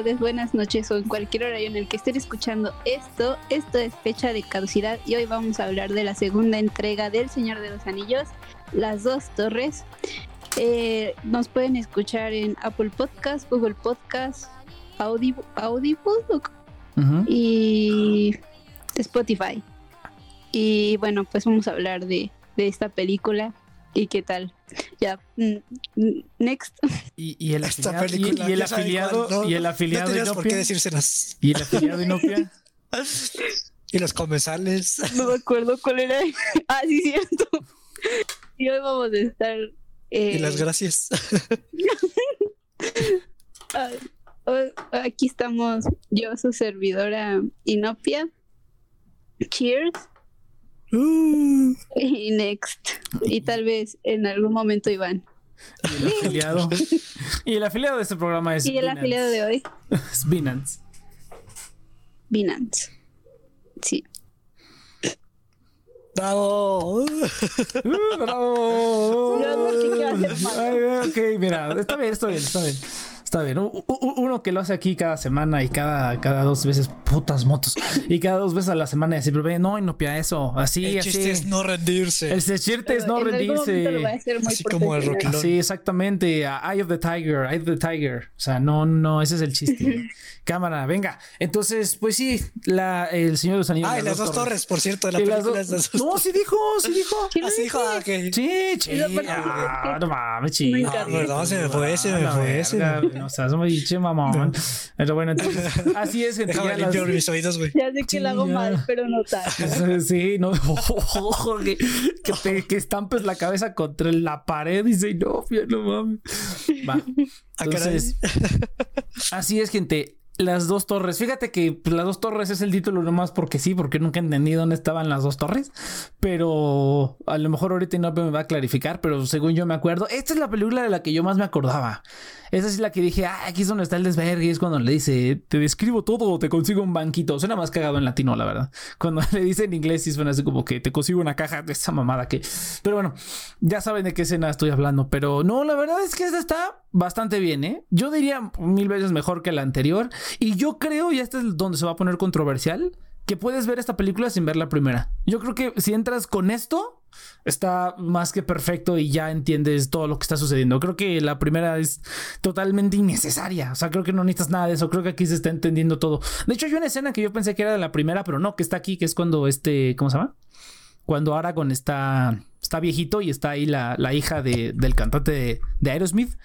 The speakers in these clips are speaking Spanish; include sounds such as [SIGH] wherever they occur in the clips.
buenas tardes, buenas noches o en cualquier horario en el que estén escuchando esto. Esto es fecha de caducidad y hoy vamos a hablar de la segunda entrega del Señor de los Anillos, Las Dos Torres. Eh, nos pueden escuchar en Apple Podcast, Google Podcast, Audible, y Spotify. Y bueno, pues vamos a hablar de, de esta película ¿Y qué tal? Ya, mm, mm, next. Y, el, afiliado, y, el afiliado, y el afiliado no por qué decírselas. Y el afiliado Inopia. [LAUGHS] y los comensales. No me acuerdo cuál era. [LAUGHS] Ah, sí, cierto. Y hoy vamos a estar. Eh... Y las gracias. [LAUGHS] aquí estamos yo, su servidora Inopia. Cheers. Uh. [GASPS] Y next. Y tal vez en algún momento Iván. Y el afiliado. y el afiliado de este programa es. Y el afiliado de hoy. [LAUGHS] Es Binance. Binance. Sí. ¡Bravo! Uh, ¡Bravo! [LAUGHS] ok, mira, está bien, está bien, está bien. Está bien. Uno que lo hace aquí cada semana y cada, cada dos veces, putas motos. Y cada dos veces a la semana y así, pero no, y no pia eso. Así, el así. chiste es no rendirse. El chiste es no rendirse. Así como el Rocky Sí, exactamente. Eye of the Tiger, Eye of the Tiger. O sea, no, no, ese es el chiste. [LAUGHS] Cámara, venga. Entonces, pues sí, la, el Señor de los Anillos. Ah, y las, dos torres, por cierto, de la película. Las No, sí dijo, sí dijo. Así dijo, ah, Sí, sí. Ah, no mames, sí. No, se me fue, se me fue, ese. No, o sea, somos che mamón. Pero bueno, entonces, así es, gente. Déjame limpiar mis oídos, güey. Ya sé que la hago mal, pero no tal. [LAUGHS] Sí, no, ojo, que, que, te, que estampes la cabeza contra la pared y dice, no, no mames. Va. Ah, entonces, así es, gente las dos torres. Fíjate que pues, las dos torres es el título nomás porque sí, porque nunca entendí dónde estaban las dos torres. Pero a lo mejor ahorita no me va a clarificar, pero según yo me acuerdo, esta es la película de la que yo más me acordaba. Esa es la que dije, ah, aquí es donde está el desvergue. Y es cuando le dice, te describo todo, te consigo un banquito. Suena más cagado en latino, la verdad. Cuando [LAUGHS] le dice en inglés, sí suena así como que te consigo una caja de esa mamada que. Pero bueno, ya saben de qué escena estoy hablando. Pero no, la verdad es que esta está bastante bien, ¿eh? Yo diría mil veces mejor que la anterior. Y yo creo, y este es donde se va a poner controversial, que puedes ver esta película sin ver la primera. Yo creo que si entras con esto, está más que perfecto y ya entiendes todo lo que está sucediendo. Creo que la primera es totalmente innecesaria. O sea, creo que no necesitas nada de eso. Creo que aquí se está entendiendo todo. De hecho, hay una escena que yo pensé que era de la primera, pero no, que está aquí, que es cuando este, ¿cómo se llama? Cuando Aragorn está, está viejito y está ahí la, la hija de, del cantante de, de Aerosmith.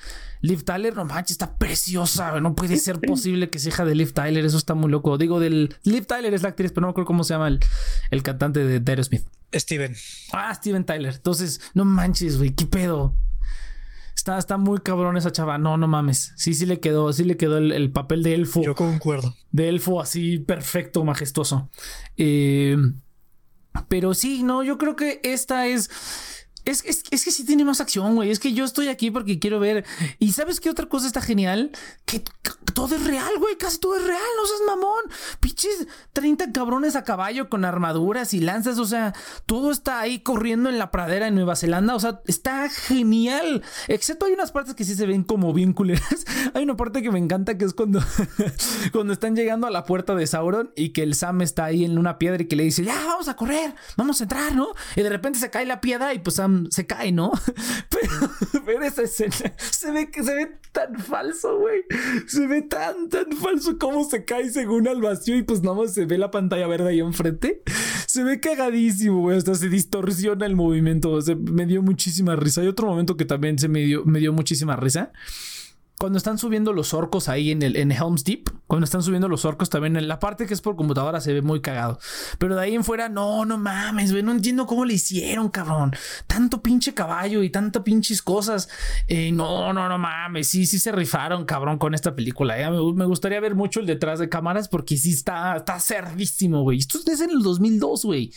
Liv Tyler, no manches, está preciosa. No puede ser [LAUGHS] posible que sea hija de Liv Tyler. Eso está muy loco. Digo, del Liv Tyler es la actriz, pero no acuerdo cómo se llama el, el cantante de, de Aerosmith. Steven. Ah, Steven Tyler. Entonces, no manches, güey, qué pedo. Está, está muy cabrón esa chava. No, no mames. Sí, sí le quedó, sí le quedó el, papel de elfo. Yo concuerdo. De elfo así perfecto, majestuoso. Eh, pero sí, no, yo creo que esta es es, es, es, que sí tiene más acción, güey. Es que yo estoy aquí porque quiero ver. Y sabes qué otra cosa está genial? Que, todo es real, güey. Casi todo es real. No seas mamón. Piches 30 cabrones a caballo con armaduras y lanzas. O sea, todo está ahí corriendo en la pradera en Nueva Zelanda. O sea, está genial. Excepto hay unas partes que sí se ven como bien culeras. [LAUGHS] hay una parte que me encanta que es cuando, [LAUGHS] cuando están llegando a la puerta de Sauron y que el Sam está ahí en una piedra y que le dice, ya, vamos a correr, vamos a entrar, ¿no? Y de repente se cae la piedra y pues Sam se cae, ¿no? [LAUGHS] Pero, esa escena se ve que se ve tan falso, güey. Se ve tan, tan falso como se cae según al vacío y pues nada más se ve la pantalla verde ahí enfrente. Se ve cagadísimo, güey. Hasta se distorsiona el movimiento. me dio muchísima risa. Hay otro momento que también se me dio, me dio muchísima risa cuando están subiendo los orcos ahí en el en Helm's Deep, cuando están subiendo los orcos también en la parte que es por computadora se ve muy cagado. Pero de ahí en fuera, no, no mames, güey, no entiendo cómo le hicieron, cabrón. Tanto pinche caballo y tantas pinches cosas. Eh, no, no, no mames, sí, sí se rifaron, cabrón, con esta película. Eh. Me, gustaría ver mucho el detrás de cámaras porque sí está, está cerdísimo, güey. Esto es en el 2002, güey.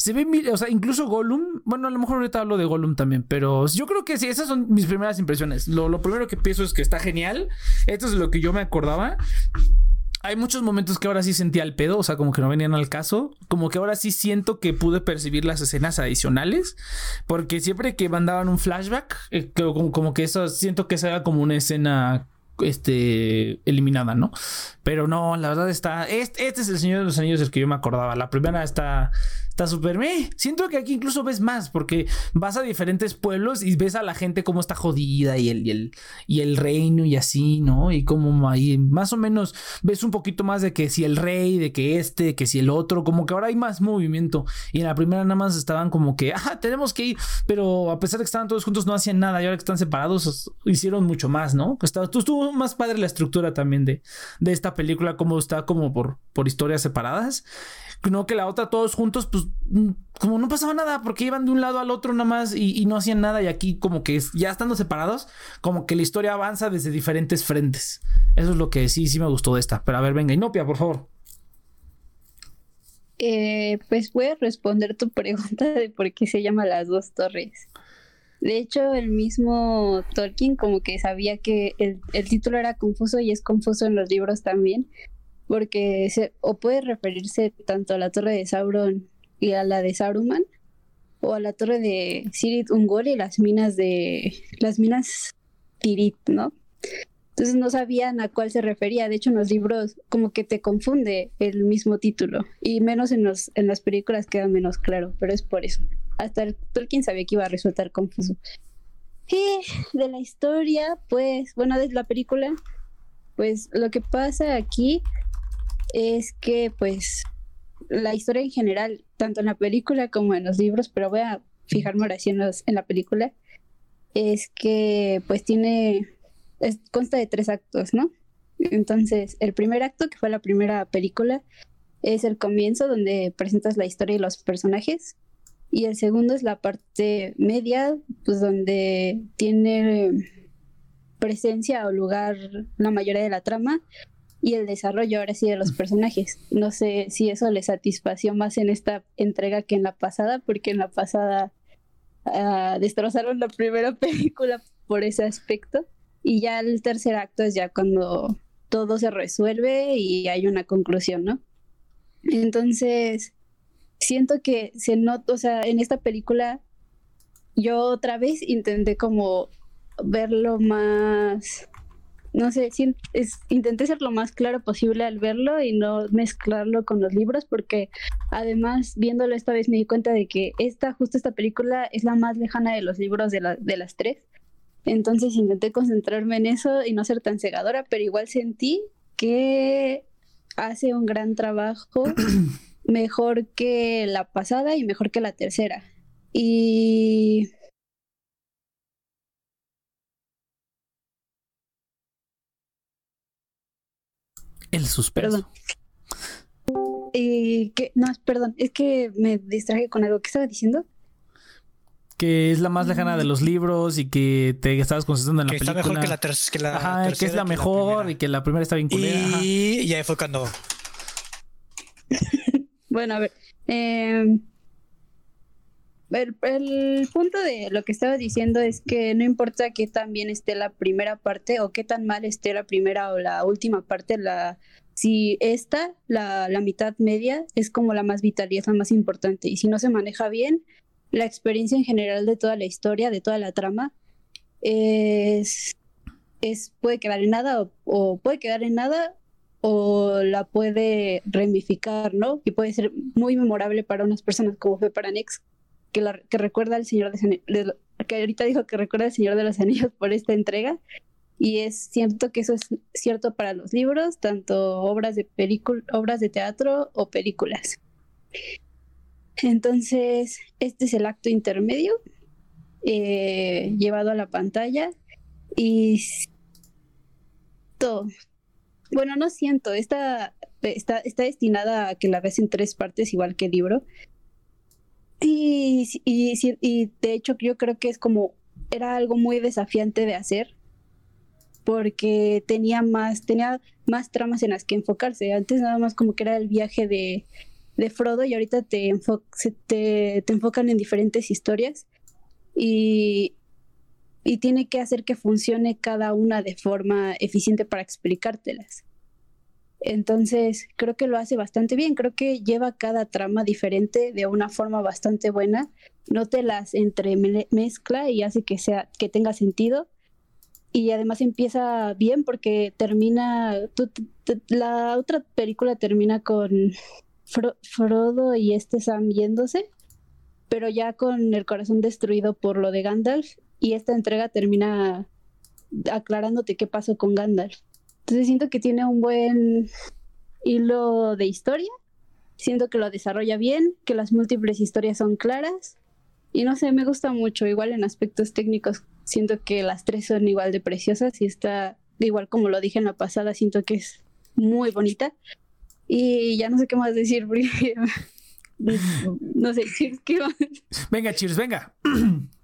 Se ve, o sea, incluso Gollum. Bueno, a lo mejor ahorita hablo de Gollum también, pero yo creo que sí, esas son mis primeras impresiones. Lo, primero que pienso es que está genial. Esto es lo que yo me acordaba. Hay muchos momentos que ahora sí sentía el pedo, o sea, como que no venían al caso. Como que ahora sí siento que pude percibir las escenas adicionales. Porque siempre que mandaban un flashback, eh, como, como, que eso siento que esa era como una escena este, eliminada, ¿no? Pero no, la verdad está. Este, este es el Señor de los Anillos del que yo me acordaba. La primera está está súper me. Siento que aquí incluso ves más, porque vas a diferentes pueblos y ves a la gente cómo está jodida y el, y el, y el reino y así, ¿no? Y como ahí más o menos ves un poquito más de que si el rey, de que este, que si el otro, como que ahora hay más movimiento. Y en la primera nada más estaban como que, [LAUGHS] ah, tenemos que ir, pero a pesar de que estaban todos juntos no hacían nada y ahora que están separados hicieron mucho más, ¿no? Estuvo más padre la estructura también de, de esta película, como está como por, por historias separadas no que la otra todos juntos, pues como no pasaba nada, porque iban de un lado al otro nada más y, no hacían nada y aquí como que ya estando separados, como que la historia avanza desde diferentes frentes. Eso es lo que sí, sí me gustó de esta. Pero a ver, venga, Inopia, por favor. Eh, pues voy a responder tu [LAUGHS] pregunta de por qué se llama Las Dos Torres. De hecho, el mismo Tolkien como que sabía que el, el, título era confuso y es confuso en los libros también, porque se, o puede referirse tanto a la torre de Sauron y a la de Saruman, o a la torre de Sirit Ungol y las minas de las minas Tirit, ¿no? Entonces no sabían a cuál se refería. De hecho, en los libros como que te confunde el mismo título. Y menos en, los, en las películas queda menos claro, pero es por eso. Hasta el Tolkien sabía que iba a resultar confuso. Y de la historia, pues, bueno, de la película, pues lo que pasa aquí es que pues la historia en general, tanto en la película como en los libros, pero voy a fijarme ahora sí en, la película, es que pues tiene, consta de tres actos, ¿no? Entonces, el primer acto, que fue la primera película, es el comienzo donde presentas la historia y los personajes. Y el segundo es la parte media, pues donde tiene presencia o lugar la mayoría de la trama y el desarrollo ahora sí de los personajes. No sé si eso le satisfació más en esta entrega que en la pasada, porque en la pasada uh, destrozaron la primera [LAUGHS] película por ese aspecto. Y ya el tercer acto es ya cuando todo se resuelve y hay una conclusión, ¿no? Entonces, siento que se nota, o sea, en esta película yo otra vez intenté como verlo más no sé, es, intenté ser lo más claro posible al verlo y no mezclarlo con los libros, porque además viéndolo esta vez me di cuenta de que esta, justo esta película es la más lejana de los libros de, de las tres. Entonces intenté concentrarme en eso y no ser tan cegadora, pero igual sentí que hace un gran trabajo, [CLEARS THROAT] mejor que la pasada y mejor que la tercera. Y El suspenso. Perdón. Eh, que, no, perdón, es que me distraje con algo. que estaba diciendo? Que es la más lejana de los libros y que te estabas concentrando en la película. Que está mejor que la, tercera. que la Ajá, que es la mejor y que la primera está bien culera. Y ya fue cuando... [LAUGHS] bueno, a ver. Eh, el, punto de lo que estaba diciendo es que no importa qué tan bien esté la primera parte o qué tan mal esté la primera o la última parte, la, si esta, la, la mitad media, es como la más vital y es la más importante. Y si no se maneja bien, la experiencia en general de toda la historia, de toda la trama, es, puede quedar en nada o, o puede quedar en nada o la puede ramificar, ¿no? Y puede ser muy memorable para unas personas como fue para Nex, que, la, recuerda al Señor de, que ahorita dijo que recuerda al Señor de los Anillos por esta entrega. Y es cierto que eso es cierto para los libros, tanto obras de obras de teatro o películas. Entonces, este es el acto intermedio eh, llevado a la pantalla y todo. Bueno, no siento, esta está, está destinada a que la ves en tres partes, igual que el libro. Y, y, y, de hecho yo creo que es como, era algo muy desafiante de hacer, porque tenía más, tenía más tramas en las que enfocarse. Antes nada más como que era el viaje de, de Frodo y ahorita te, te, te, enfocan en diferentes historias y, y tiene que hacer que funcione cada una de forma eficiente para explicártelas. Entonces, creo que lo hace bastante bien, creo que lleva cada trama diferente de una forma bastante buena, no te las entremezcla y hace que sea que tenga sentido y además empieza bien porque termina, la otra película termina con Frodo y este Sam yéndose, pero ya con el corazón destruido por lo de Gandalf y esta entrega termina aclarándote qué pasó con Gandalf. Entonces siento que tiene un buen hilo de historia, siento que lo desarrolla bien, que las múltiples historias son claras y no sé, me gusta mucho, igual en aspectos técnicos siento que las tres son igual de preciosas y está igual como lo dije en la pasada, siento que es muy bonita y ya no sé qué más decir porque [LAUGHS] no sé, [LAUGHS] ¿qué más? Venga, cheers, venga. [CLEARS THROAT]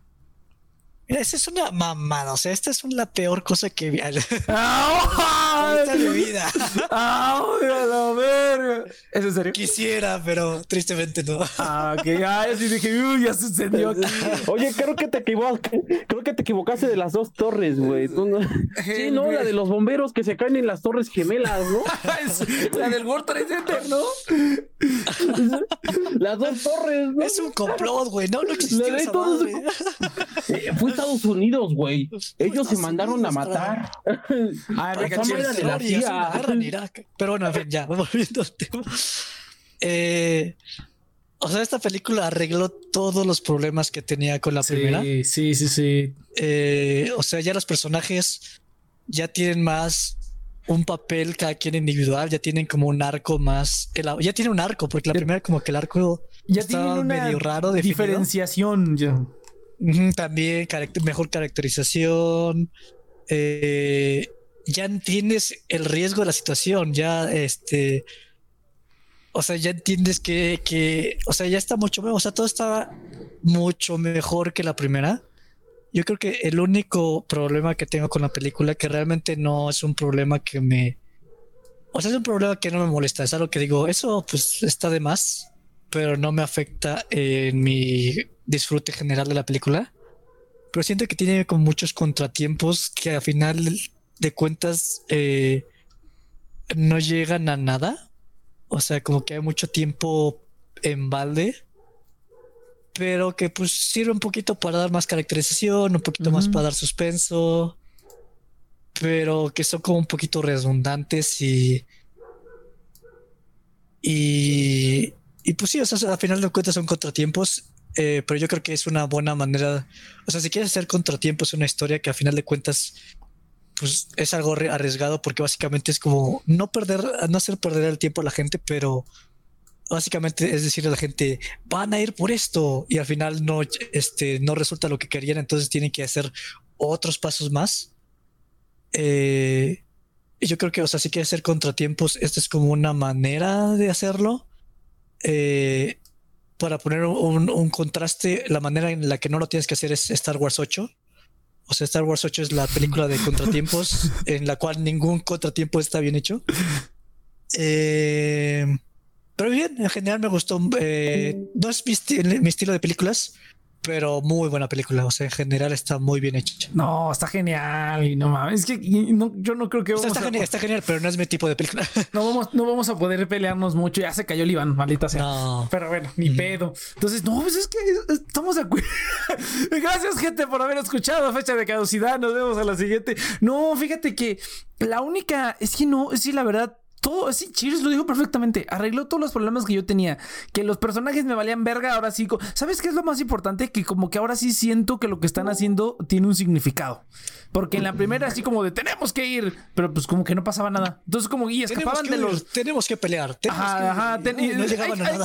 Esa es una mamada, o sea, esta es la peor cosa que vi [LAUGHS] en mi [LAUGHS] vida. ¡Ay, a la verga! ¿Es en serio? Quisiera, pero tristemente no. Ah, ok. Ah, sí dije, uy, ya sucedió aquí. [LAUGHS] Oye, creo que te equivocaste, creo que te equivocaste de las dos torres, güey. Sí, no, la de los bomberos que se caen en las torres gemelas, ¿no? la del World Trade Center, ¿no? Las dos torres, ¿no? Es un complot, güey. No, no existió esa. Eh, [LAUGHS] fue Estados Unidos, güey. Ellos se mandaron a matar. Ah, [LAUGHS] venga, de la CIA. en Irak. Pero bueno, ya, [LAUGHS] volviendo al tema. Eh, o sea, esta película arregló todos los problemas que tenía con la primera. Sí, sí, sí. Eh, o sea, ya los personajes ya tienen más un papel cada quien individual, ya tienen como un arco más. ya tiene un arco, porque la primera, como que el arco ya estaba medio raro. de Diferenciación, ya. También mejor caracterización. Eh, ya entiendes el riesgo de la situación, ya este, o sea, ya entiendes que, que, o sea, ya está mucho mejor, o sea, todo está mucho mejor que la primera. Yo creo que el único problema que tengo con la película, que realmente no es un problema que me, o sea, es un problema que no me molesta, es algo que digo, eso pues está de más, pero no me afecta en mi disfrute general de la película. Pero siento que tiene como muchos contratiempos que al final de cuentas eh, no llegan a nada. O sea, como que hay mucho tiempo en balde. Pero que pues sirve un poquito para dar más caracterización, un poquito más para dar suspenso. Pero que son como un poquito redundantes y. Y. Y pues sí, o sea, al final de cuentas son contratiempos. Eh, pero yo creo que es una buena manera. O sea, si quieres hacer contratiempos, una historia que al final de cuentas pues es algo arriesgado porque básicamente es como no perder, no hacer perder el tiempo a la gente, pero básicamente es decir a la gente van a ir por esto y al final no, este, no resulta lo que querían, entonces tienen que hacer otros pasos más. Eh, y yo creo que, o sea, si quieres hacer contratiempos, esta es como una manera de hacerlo. Eh, para poner un, un, contraste, la manera en la que no lo tienes que hacer es Star Wars 8 o sea, Star Wars 8 es la película de contratiempos [LAUGHS] en la cual ningún contratiempo está bien hecho. Eh, pero bien, en general me gustó. Eh, no es mi, mi, estilo de películas, pero muy buena película. O sea, en general está muy bien hecha. No, está genial. Y no mames, es que yo no creo que vamos está, genial, está genial, pero no es mi tipo de película. [LAUGHS] No vamos, no vamos a poder pelearnos mucho. Ya se cayó el Iván, maldita sea. No. Pero bueno, ni pedo. Entonces, no, pues es que estamos de acuerdo. [LAUGHS] Gracias, gente, por haber escuchado. Fecha de caducidad. Nos vemos a la siguiente. No, fíjate que la única es que no, sí, la verdad todo, sí, Cheers lo dijo perfectamente. Arregló todos los problemas que yo tenía. Que los personajes me valían verga. Ahora sí, ¿sabes qué es lo más importante? Que como que ahora sí siento que lo que están haciendo tiene un significado. Porque en la primera, así como de tenemos que ir, pero pues como que no pasaba nada. Entonces, como y escapaban de los. Tenemos que pelear. ajá,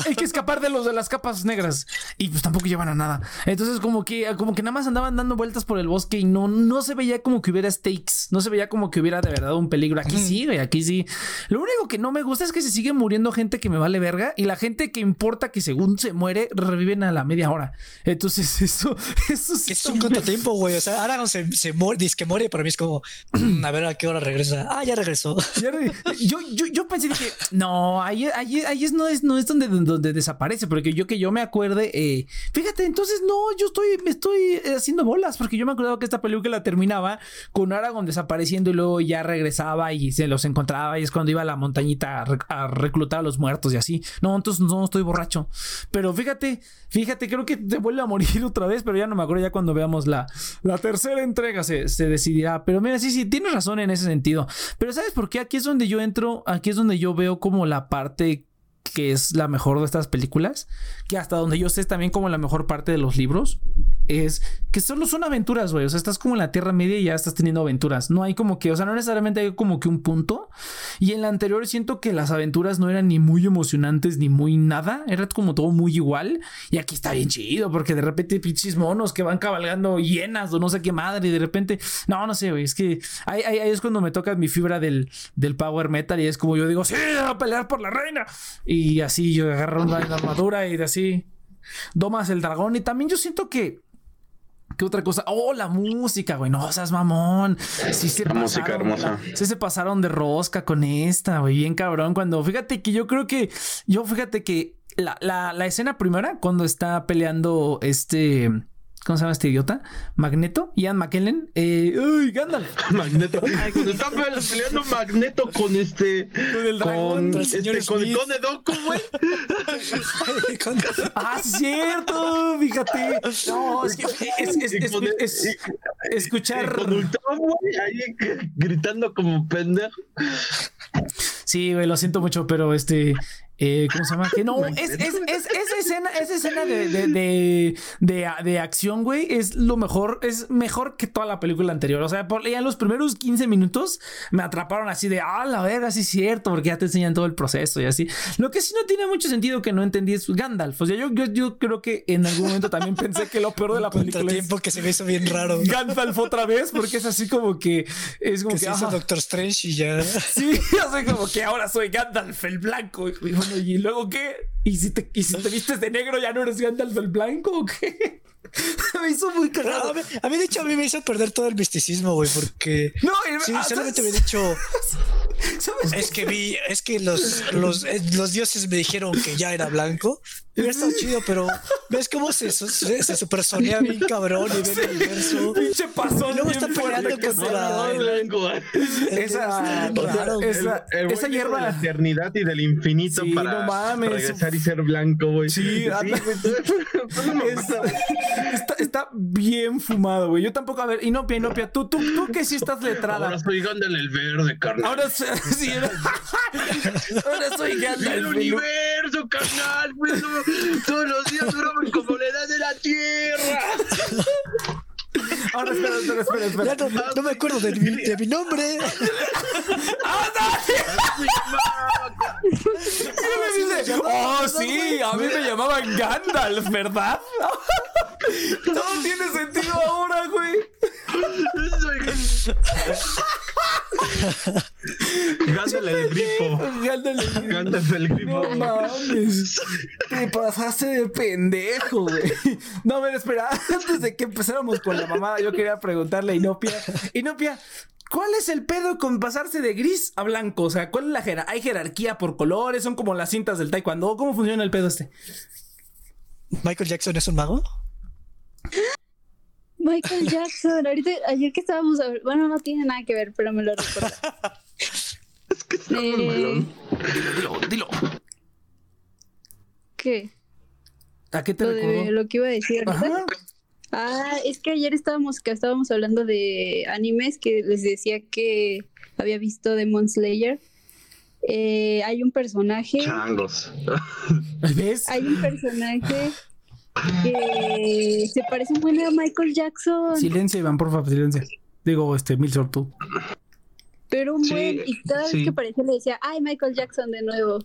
hay, que escapar de los de las capas negras. Y pues tampoco llevan a nada. Entonces, como que, como que nada más andaban dando vueltas por el bosque y no, no se veía como que hubiera stakes. No se veía como que hubiera de verdad un peligro. Aquí sí, güey, aquí sí. Lo único que no me gusta es que se sigue muriendo gente que me vale verga y la gente que importa que según se muere, reviven a la media hora. Entonces, [LAUGHS] eso, eso sí. Es un contratiempo, güey. O sea, ahora se, se muere, que muere, para mí es como, [CLEARS THROAT] a ver a qué hora regresa. Ah, ya regresó. yo, yo, yo pensé que no, ahí, ahí, ahí es, no es, no es donde, donde desaparece, porque yo que yo me acuerde, eh, fíjate, entonces no, yo estoy, me estoy haciendo bolas, porque yo me acuerdo que esta película terminaba con Aragorn desapareciendo y luego ya regresaba y se los encontraba y es cuando iba a la montañita a, reclutar a los muertos y así. No, entonces no estoy borracho. Pero fíjate, fíjate, creo que te vuelve a morir [LAUGHS] otra vez, pero ya no me acuerdo, ya cuando veamos la, la tercera entrega se decidirá. Pero mira, sí, sí, tienes razón en ese sentido. Pero ¿sabes por qué? Aquí es donde yo entro, aquí es donde yo veo como la parte que es la mejor de estas películas, que hasta donde yo sé es también como la mejor parte de los libros, es que solo son aventuras, güey. O sea, estás como en la Tierra Media y ya estás teniendo aventuras. No hay como que, o sea, no necesariamente hay como que un punto. Y en la anterior siento que las aventuras no eran ni muy emocionantes ni muy nada. Era como todo muy igual. Y aquí está bien chido porque de repente pinches monos que van cabalgando hienas o no sé qué madre. Y de repente, no, no sé, güey. Es que ahí, es cuando me toca mi fibra del, del power metal y es como yo digo, sí, a pelear por la reina. Y así yo agarro una armadura y de así domas el dragón. Y también yo siento que ¿Qué otra cosa? Oh, la música, güey. No seas mamón. Sí se la música hermosa. sí se pasaron de rosca con esta, güey. Bien cabrón. Cuando, fíjate que yo creo que, yo fíjate que la, la, la escena primera, cuando está peleando este ¿Cómo se llama este idiota? Magneto, Ian McKellen. Eh, ¡Uy, Gandalf! [LAUGHS] Magneto. Cuando está peleando Magneto con este. Con el dragón. Con, este, con el Conde Doku, güey. [LAUGHS] ah, cierto. Fíjate. No, es que es, es, es, es escuchar. Con Ultron, güey, ahí gritando como pendejo. Sí, güey, lo siento mucho, pero este. Eh, ¿Cómo se llama? Que no, [LAUGHS] es, es, es, esa escena, esa escena de, de, de, de, de acción, güey, es lo mejor, es mejor que toda la película anterior. O sea, por, ya en los primeros 15 minutos me atraparon así de, ah, la verga, sí es cierto, porque ya te enseñan todo el proceso y así. Lo que sí no tiene mucho sentido que no entendí es Gandalf. O sea, yo, yo, yo creo que en algún momento también pensé que lo peor de la [LAUGHS] película es tiempo que se me hizo bien raro. Gandalf otra vez, porque es así como que es como que, que se hizo Doctor Strange y ya. Sí, [LAUGHS] o sea, como que ahora soy Gandalf el blanco. Y, ¿y luego qué? ¿Y si, te, ¿Y si te vistes de negro ya no eres Gandalf el blanco o qué? [LAUGHS] me hizo muy cagado. A mí, de hecho, a mí me hizo perder todo el misticismo, güey, porque. No, sí, ah, solamente me he dicho. [LAUGHS] Es que vi, es que los, los, eh, los dioses me dijeron que ya era blanco Hubiera estado chido, pero ¿ves cómo se, se, se supersonea bien cabrón y ve el universo? Pinche pasón. Y luego está peleando contra Esa, esa, esa hierba. De la eternidad y del infinito sí, para, no mames. regresar y ser blanco, güey. Sí, [LAUGHS] está, está, bien fumado, güey. Yo tampoco, a ver, Inopia, Inopia, tú, tú, tú que sí estás letrada. Ahora soy Gandalf el verde, carnal. Ahora [LAUGHS] sí, ahora [LAUGHS] soy Gandalf. El universo, carnal, güey. Todos los días duran como la edad de la Tierra. Ahora espera, espera, espera, espera. No, no, me acuerdo de mi, de mi nombre. [LAUGHS] [LAUGHS] ¡Ah, no! Oh, sí, a mí me llamaban Gandalf, ¿verdad? [LAUGHS] Todo tiene sentido ahora, güey. Gandalf el grifo. Gandalf el grifo. No mames. Te pasaste de pendejo, güey. No, a ver, espera. Antes de que empezáramos con la mamada, yo quería preguntarle a Inopia. [LAUGHS] Inopia, ¿Cuál es el pedo con pasarse de gris a blanco? O sea, ¿cuál es la jerarquía? ¿Hay jerarquía por colores? ¿Son como las cintas del taekwondo? ¿Cómo funciona el pedo este? ¿Michael Jackson es un mago? Michael Jackson, ahorita, ayer que estábamos, bueno, no tiene nada que ver, pero me lo recuerdo. [LAUGHS] es que está eh... Dilo, dilo. ¿Qué? ¿A qué te lo lo que iba a decir ahorita. Ah, es que ayer estábamos, que estábamos hablando de animes que les decía que había visto Demon Slayer. Eh, hay un personaje. Changos. [LAUGHS] ¿Ves? Hay un personaje que se parece muy a Michael Jackson. Silencio, Iván, por favor, silencio. Digo, este, Milsor, tú. Pero un buen, y cada vez que aparece le decía, ay, Michael Jackson de nuevo.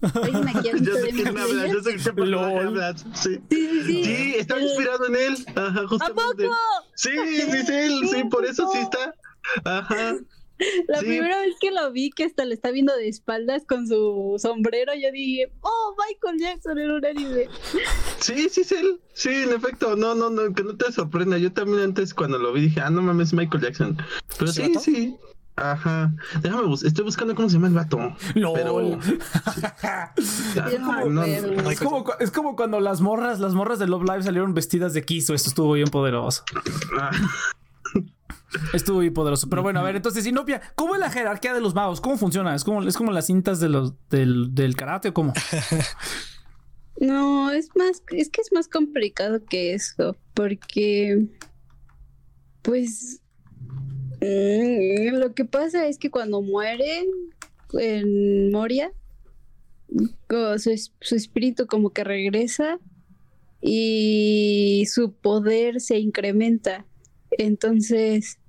¿Alguien [LAUGHS] aquí yo sé quién me habla, yo sé qué hablas. Sí. Sí, sí, sí. está inspirado en él. Ajá, justamente. ¿A poco? Sí, sí, es él. Sí, por eso sí está. Ajá. La primera vez que lo vi, que hasta le está viendo de espaldas con su sombrero, yo dije, oh, Michael Jackson en un anime. Sí, sí es él. Sí, en efecto. No, no, no, que no te sorprenda. Yo también antes cuando lo vi dije, ah, no mames, Michael Jackson. Pero sí, sí. Ajá. Déjame buscar. Estoy buscando cómo se llama el vato. No. Pero... [LAUGHS] es, como, es, como, cuando las morras, las morras de Love Live salieron vestidas de Kiso. Esto estuvo bien poderoso. Ah. [LAUGHS] Estuvo muy poderoso. Pero bueno, a ver, entonces, Sinopia, ¿cómo es la jerarquía de los magos? ¿Cómo funciona? ¿Es como, es como las cintas de los, del, del karate o cómo? [LAUGHS] No, es más, es que es más complicado que eso, porque, pues, mm, lo que pasa es que cuando muere en Moria, su espíritu como que regresa y su poder se incrementa. Entonces,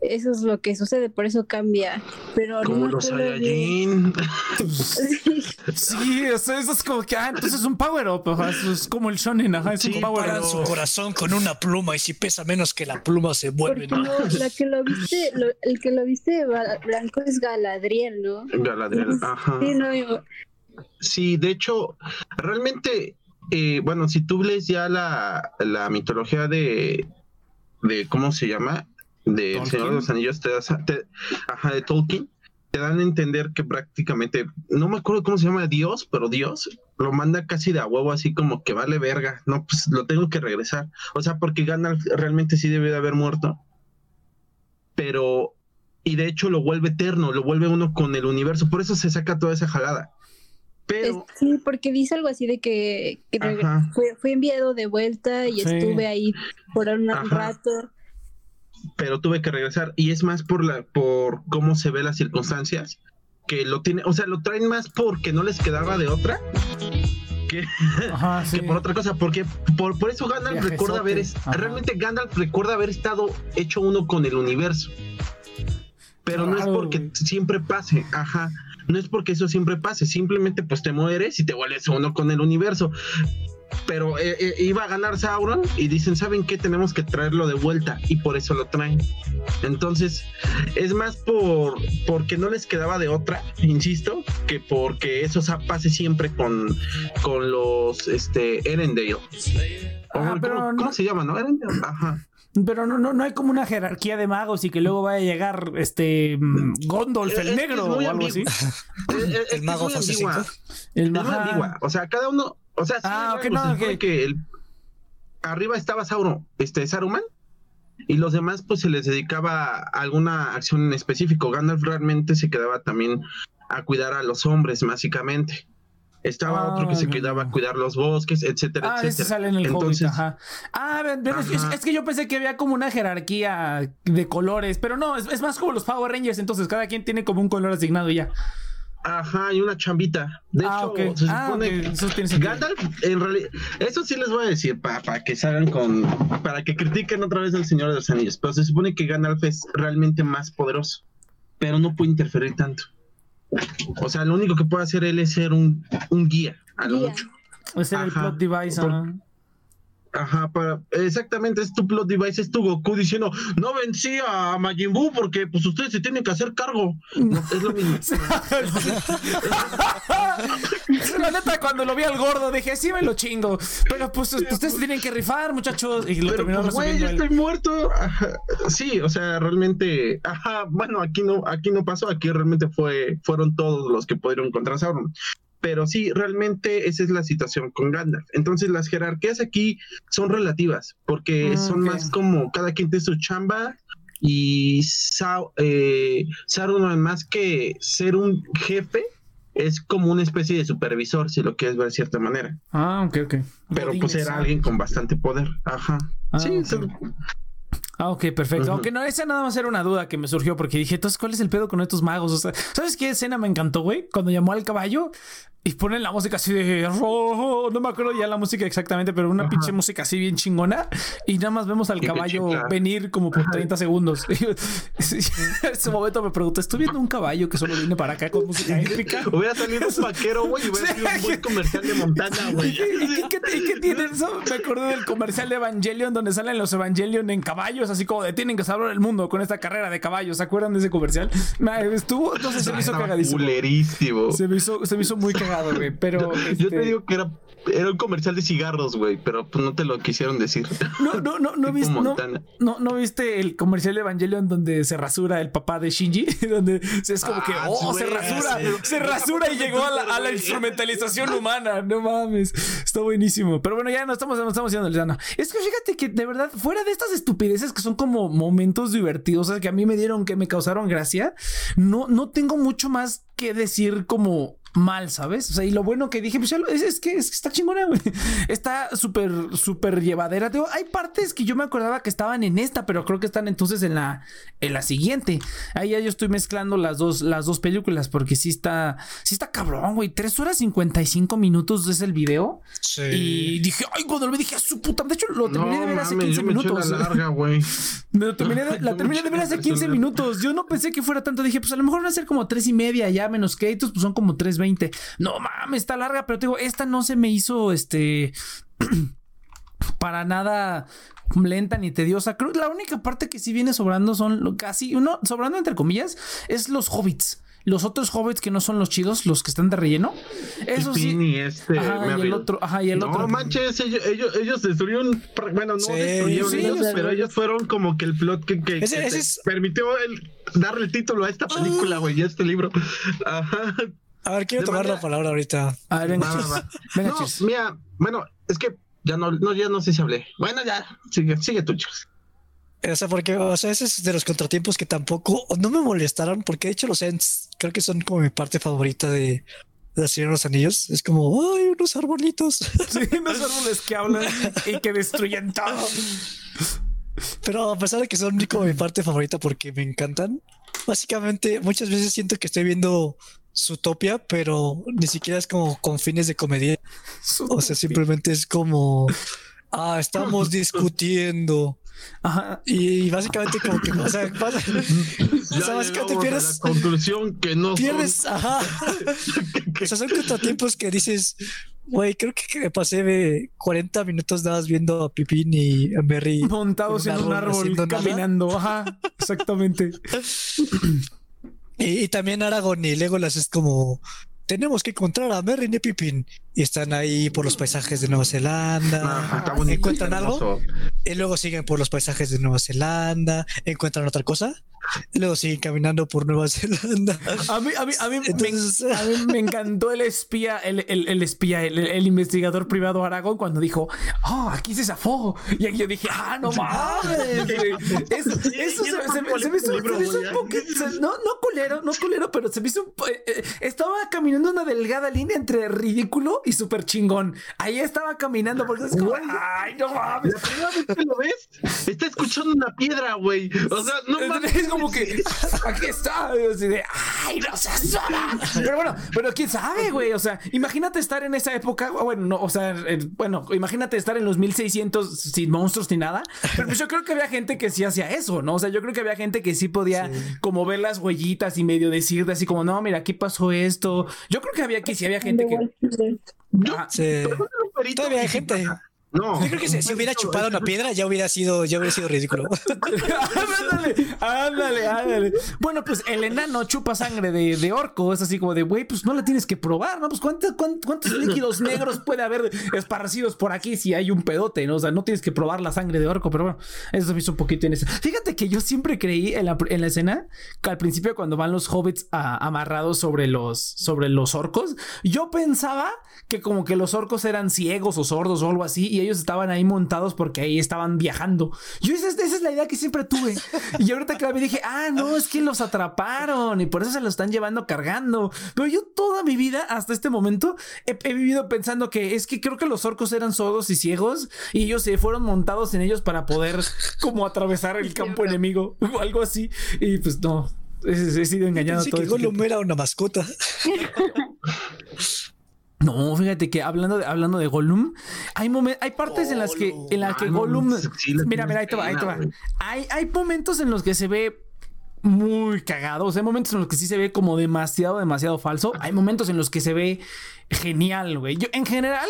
eso es lo que sucede, por eso cambia. Pero no Como me los Saiyajin. [LAUGHS] Sí. Sí, eso, eso es como que, ah, entonces es un power up, ajá, eso es como el shonen, ajá, es Sí, un power up. su corazón con una pluma y si pesa menos que la pluma se vuelve. No, la que lo viste, lo- el que lo viste blanco es Galadriel, ¿no? Galadriel, ajá. Sí, no, Sí, de hecho, realmente, eh, bueno, si tú lees ya la, la mitología de, de, ¿cómo se llama? De El Señor de los Anillos, te das, a- te- ajá, de Tolkien, te dan a entender que prácticamente, no me acuerdo cómo se llama Dios, pero Dios lo manda casi de a huevo, así como que vale verga, no, pues lo tengo que regresar. O sea, porque Gandalf realmente sí debe de haber muerto, pero, y de hecho lo vuelve eterno, lo vuelve uno con el universo, por eso se saca toda esa jalada. Pero, sí, porque dice algo así de que, que fue, fue enviado de vuelta y Sí. estuve ahí por un Ajá. rato. Pero tuve que regresar y es más por la por cómo se ve las circunstancias que lo tiene, o sea, lo traen más porque no les quedaba de otra que, Ajá, [LAUGHS] sí. que por otra cosa, porque por, por eso Gandalf Viajezote, recuerda haber ajá. realmente Gandalf recuerda haber estado hecho uno con el universo. Pero no es porque güey. siempre pase, ajá. No es porque eso siempre pase, simplemente pues te mueres y te vuelves uno con el universo. Pero eh, eh, iba a ganar Sauron y dicen, ¿saben qué? Tenemos que traerlo de vuelta y por eso lo traen. Entonces, es más por porque no les quedaba de otra, insisto, que porque eso pase siempre con, con los este Erendale. Ah, ¿cómo, pero cómo no- se llama, no? Erendale. Ajá. Pero no, no, no hay como una jerarquía de magos y que luego vaya a llegar este mm, Gondolf el es negro es o algo así. Es- El mago es muy fase ambigua. 5. El ambigua. O sea, cada uno. O sea, sí, Ah, hay ok, rangos, no, se que el- arriba estaba Sauron, este Saruman, y los demás, pues se les dedicaba a alguna acción en específico. Gandalf realmente se quedaba también a cuidar a los hombres, básicamente. Estaba Ah, otro que se ya, quedaba a cuidar los bosques, etcétera, Ah, ese etcétera. sale en el Entonces, Hobbit, ajá. Ah, Ajá. es que yo pensé que había como una jerarquía de colores, pero no, es, es más como los Power Rangers, entonces cada quien tiene como un color asignado y ya. Ajá, y una chambita. De Ah, hecho, ok. se Ah, supone ok, eso. Gandalf, en realidad, eso sí les voy a decir para que salgan con, para que critiquen otra vez al Señor de los Anillos, pero se supone que Gandalf es realmente más poderoso, pero no puede interferir tanto. O sea, lo único que puede hacer él es ser un, un guía, a lo Guía. mucho. Era el plot device, Por- ajá. Para, exactamente, es tu plot device, es tu Goku diciendo, no vencí a Majin Buu porque pues ustedes se tienen que hacer cargo. No, es lo mismo. [LAUGHS] [LAUGHS] La neta, cuando lo vi al gordo, dije, sí me lo chingo. Pero pues ustedes se tienen que rifar, muchachos. Y lo Pero terminó pues, güey, yo estoy muerto. Ajá, Sí, o sea, realmente, ajá, bueno, aquí no, aquí no pasó, aquí realmente fue, fueron todos los que pudieron contra Sauron. Pero sí, realmente esa es la situación con Gandalf. Entonces las jerarquías aquí son relativas, porque Ah, son más como cada quien tiene su chamba y Sau- eh, Sauron más que ser un jefe es como una especie de supervisor, si lo quieres ver de cierta manera. Ah, ok, ok. Pero pues era alguien con bastante poder. Ajá. Ah, sí. Ah, ok, perfecto. Aunque no, esa nada más era una duda que me surgió porque dije, entonces, ¿cuál es el pedo con estos magos? O sea, ¿sabes qué escena me encantó, güey? Cuando llamó al caballo y ponen la música así de rojo, no me acuerdo ya la música exactamente, pero una Ajá. pinche música así bien chingona y nada más vemos al caballo venir como por 30 segundos. [LAUGHS] En ese momento me pregunté, ¿estoy viendo un caballo que solo viene para acá con música épica? [LAUGHS] Hubiera salido un vaquero, güey, y hubiera sido un buen comercial de Montana, ¿Y güey. y qué- y qué tiene eso? Me acordé del comercial de Evangelion donde salen los Evangelion en caballos, así como de tienen que salvar el mundo con esta carrera de caballos. ¿Se acuerdan de ese comercial? Me- Estuvo, entonces se me hizo cagadísimo. Se me hizo, se me hizo muy cagado. Güey. [LAUGHS] Pero. Yo te este, digo que era, era un comercial de cigarros, güey, pero pues no te lo quisieron decir. [LAUGHS] No, no, no, no viste, no, no, no viste el comercial de Evangelion donde se rasura el papá de Shinji, [LAUGHS] donde es como que, Ah, oh, se rasura, sí. se rasura y llegó a la, a la instrumentalización humana, no mames, está buenísimo. Pero bueno, ya no estamos, no estamos yendo llano. Es que fíjate que de verdad, fuera de estas estupideces que son como momentos divertidos, o sea, que a mí me dieron, que me causaron gracia, no, no tengo mucho más que decir como mal, ¿sabes? O sea, y lo bueno que dije, pues ya lo- es, es que, es que está chingona, güey. [LAUGHS] Está súper, súper llevadera. Digo, hay partes que yo me acordaba que estaban en esta, pero creo que están entonces en la, en la siguiente. Ahí ya yo estoy mezclando las dos, las dos películas, porque sí está, sí está cabrón, güey. Tres horas 55 minutos es el video. Sí. Y dije, ay, cuando lo vi, dije, a su puta. De hecho, lo terminé de ver hace mames, 15 yo me eché minutos. la larga, güey. [LAUGHS] Terminé de- la terminé de ver hace manches, 15 eso no- minutos. Yo no pensé que fuera tanto. Dije, pues a lo mejor van a ser como tres y media ya, menos créditos, pues son como 3.20. No mames, está larga, pero te digo, esta no se me hizo este. [CLEARS THROAT] para nada lenta ni tediosa. Creo que la única parte que sí viene sobrando son lo- casi, uno, sobrando entre comillas, es los hobbits. Los otros hobbits que no son los chidos, los que están de relleno. Eso sí. Y este. Ajá, y el otro, ajá, y el no otro. manches, ellos, ellos, ellos destruyeron, bueno, no Sí, destruyeron sí, ellos, pero ellos fueron como que el plot que, que, Ese- que ese te es- permitió el, darle el título a esta película, güey, y a este libro. Ajá. A ver, quiero de tomar manera- la palabra ahorita. A ver, venga, Va, va, chis. va. Venga, No, mira, bueno, es que ya no, no, ya no sé si hablé. Bueno, ya, sigue, sigue tú, chicos. O sea, porque, o sea, ese es de los contratiempos que tampoco no me molestaron, porque de hecho los Ents creo que son como mi parte favorita de, de La Señora de los Anillos. Es como, ay, unos arbolitos. [LAUGHS] Sí, unos árboles que hablan y que destruyen todo. Pero a pesar de que son como mi parte favorita porque me encantan, básicamente muchas veces siento que estoy viendo Zootopia, pero ni siquiera es como con fines de comedia. O sea, simplemente es como, ah, estamos [LAUGHS] discutiendo. Ajá. Y básicamente como que, o sea, [LAUGHS] pasa- o sea, básicamente llegamos a pierdes, la conclusión que no pierdes, ajá. [LAUGHS] O sea, son contratiempos que dices, güey, creo que me pasé de 40 minutos nada más viendo a Pipín y a Merry. montados en un árbol caminando. Ajá, exactamente. Y, también Aragorn y Legolas es como, tenemos que encontrar a Merry y Pipín. Y están ahí por los paisajes de Nueva Zelanda. Bonito, ¿Encuentran algo? Y luego siguen por los paisajes de Nueva Zelanda. Encuentran otra cosa. Y luego siguen caminando por Nueva Zelanda. A mí, a mí, a mí, me, a mí me encantó el espía, el, el, el espía, el, el investigador privado Aragón cuando dijo, oh, aquí se zafó. Y aquí yo dije, ah, no mames. güey". Eso, eso se, se me- se me hizo, se me hizo un poquito, no, no culero, no culero, pero se me hizo un eh, eh, estaba caminando una delgada línea entre ridículo y súper chingón. Ahí estaba caminando porque es como, ay, no mames. La primera vez que lo ves, está escuchando una piedra, güey. O sea, no mames. Es como que aquí está. y así de, ay, no seas sola. Pero bueno, pero quién sabe, güey. O sea, imagínate estar en esa época. Bueno, no, o sea, eh, bueno, imagínate estar en los 1600 sin monstruos ni nada. Pero pues yo creo que había gente que sí hacía eso, ¿no? O sea, yo creo que había gente que sí podía como ver las huellitas y medio decirte así como, no, mira, aquí pasó esto. Yo creo que había que sí había gente que. Ah, sí. Todavía hay gente. No. Yo creo que si, si hubiera chupado una piedra ya hubiera sido, ya hubiera sido ridículo. [LAUGHS] ándale, ándale, ándale. Bueno, pues el enano chupa sangre de, de orco. Es así como de, güey, pues no la tienes que probar, ¿no? Pues ¿cuántos, cuántos, líquidos [LAUGHS] negros puede haber esparcidos por aquí si hay un pedote, ¿no? O sea, no tienes que probar la sangre de orco, pero bueno, eso me hizo un poquito en eso. Fíjate que yo siempre creí en la, en la escena que al principio cuando van los hobbits a- amarrados sobre los, sobre los orcos, yo pensaba que como que los orcos eran ciegos o sordos o algo así y ellos estaban ahí montados porque ahí estaban viajando. Yo esa, es- esa es la idea que siempre tuve. Y ahorita que la vi dije, ah, no, es que los atraparon y por eso se los están llevando cargando. Pero yo toda mi vida hasta este momento he, he vivido pensando que es que creo que los orcos eran sordos y ciegos y ellos se fueron montados en ellos para poder como atravesar el campo enemigo o algo así. Y pues no. He, he sido engañado Pensé todo que este. Gollum era una mascota. [LAUGHS] No, fíjate que hablando de, hablando de Gollum, hay momen- hay partes en las que, en las que Ah, Gollum. sí mira, mira, ahí te va, ahí te va. Hay, hay momentos en los que se ve muy cagado. O sea, hay momentos en los que sí se ve como demasiado, demasiado falso. Hay momentos en los que se ve genial, güey. Yo, en general,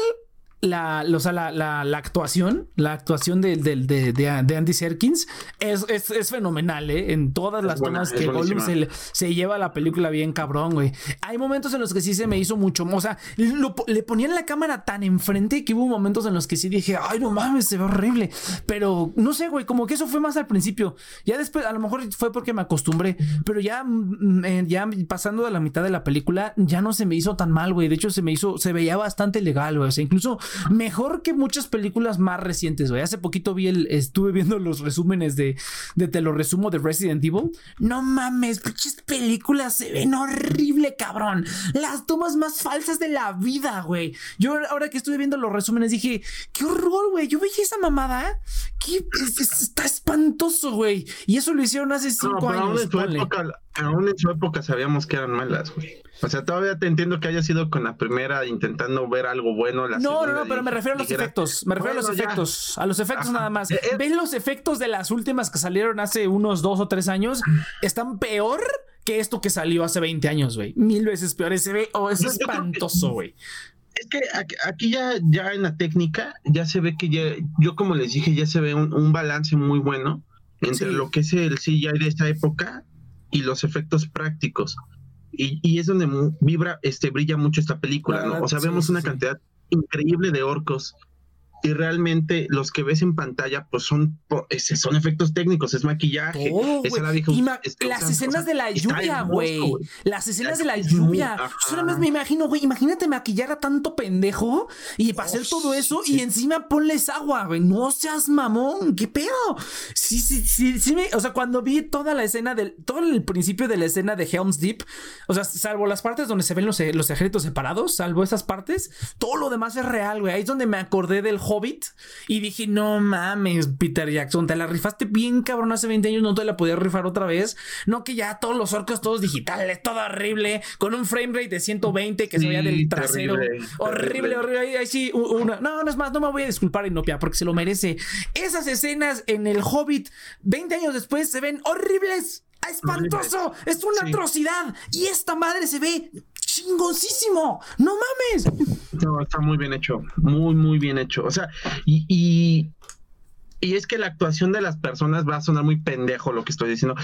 la, o sea, la, la, la, actuación, la actuación de, de, de, de Andy Serkins es, es, es, fenomenal, ¿eh? En todas las buena, tomas que Gollum se, se, lleva la película bien cabrón, güey. Hay momentos en los que sí se me hizo mucho, o sea, lo, le ponían la cámara tan enfrente que hubo momentos en los que sí dije, ay, no mames, se ve horrible. Pero no sé, güey, como que eso fue más al principio. Ya después, a lo mejor fue porque me acostumbré, pero ya, mm, eh, ya pasando de la mitad de la película, ya no se me hizo tan mal, güey. De hecho, se me hizo, se veía bastante legal, güey. O sea, incluso mejor que muchas películas más recientes, güey. Hace poquito vi el, estuve viendo los resúmenes de, de te lo resumo de Resident Evil. No mames, pinches películas se ven horrible, cabrón. Las tomas más falsas de la vida, güey. Yo ahora que estuve viendo los resúmenes dije, qué horror, güey. Yo veía esa mamada. ¿Qué? está espantoso, güey. Y eso lo hicieron hace cinco años. Aún en, su época, aún en su época sabíamos que eran malas, güey. O sea, todavía te entiendo que haya sido con la primera intentando ver algo bueno. La no, no, no, pero me refiero a los efectos. Me refiero a los efectos. A los efectos nada más. Eh, eh. ¿Ven los efectos de las últimas que salieron hace unos dos o tres años? Están peor que esto que salió hace 20 años, güey. Mil veces peor. Se ve, oh, es espantoso, güey. Es que aquí ya, ya en la técnica ya se ve que ya, yo como les dije, ya se ve un, balance muy bueno entre lo que es el CGI de esta época y los efectos prácticos. Y, y es donde vibra, este, brilla mucho esta película, ¿no? O sea, vemos una cantidad increíble de orcos y realmente los que ves en pantalla pues son son efectos técnicos, es maquillaje. las escenas de la lluvia, güey. Las escenas de la lluvia. Solamente me imagino, güey, imagínate maquillar a tanto pendejo y para hacer todo eso y encima ponles agua, güey. No seas mamón, ¿qué pedo? Sí, sí, sí, sí o sea, cuando vi toda la escena del todo el principio de la escena de Helm's Deep, o sea, salvo las partes donde se ven los, los ejércitos separados, salvo esas partes, todo lo demás es real, güey. Ahí es donde me acordé del Hobbit y dije, no mames, Peter Jackson, te la rifaste bien cabrón hace 20 años, no te la podías rifar otra vez. No que ya todos los orcos, todos digitales, todo horrible, con un frame rate de 120 que se veía del trasero. horrible, horrible. Ahí, sí, una. No, no es más, no me voy a disculpar, Inopia, porque se lo merece. Esas escenas en el Hobbit, 20 años después, se ven horribles. ¡Espantoso! ¡Es una atrocidad! Y esta madre se ve chingoncísimo. No mames. No, está muy bien hecho. Muy, muy bien hecho. O sea, y, y, es que la actuación de las personas va a sonar muy pendejo lo que estoy diciendo,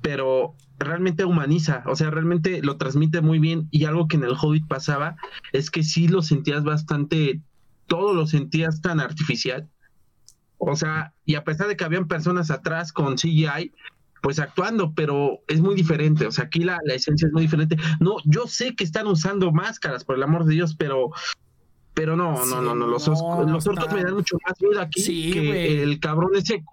pero realmente humaniza, o sea, realmente lo transmite muy bien. Y algo que en el Hobbit pasaba es que sí lo sentías bastante, todo lo sentías tan artificial. O sea, y a pesar de que habían personas atrás con CGI, pues actuando, pero es muy diferente. O sea, aquí la, esencia es muy diferente. No, yo sé que están usando máscaras, por el amor de Dios, pero pero no, no, no, no, los, los orcos me dan mucho más miedo aquí que el cabrón ese.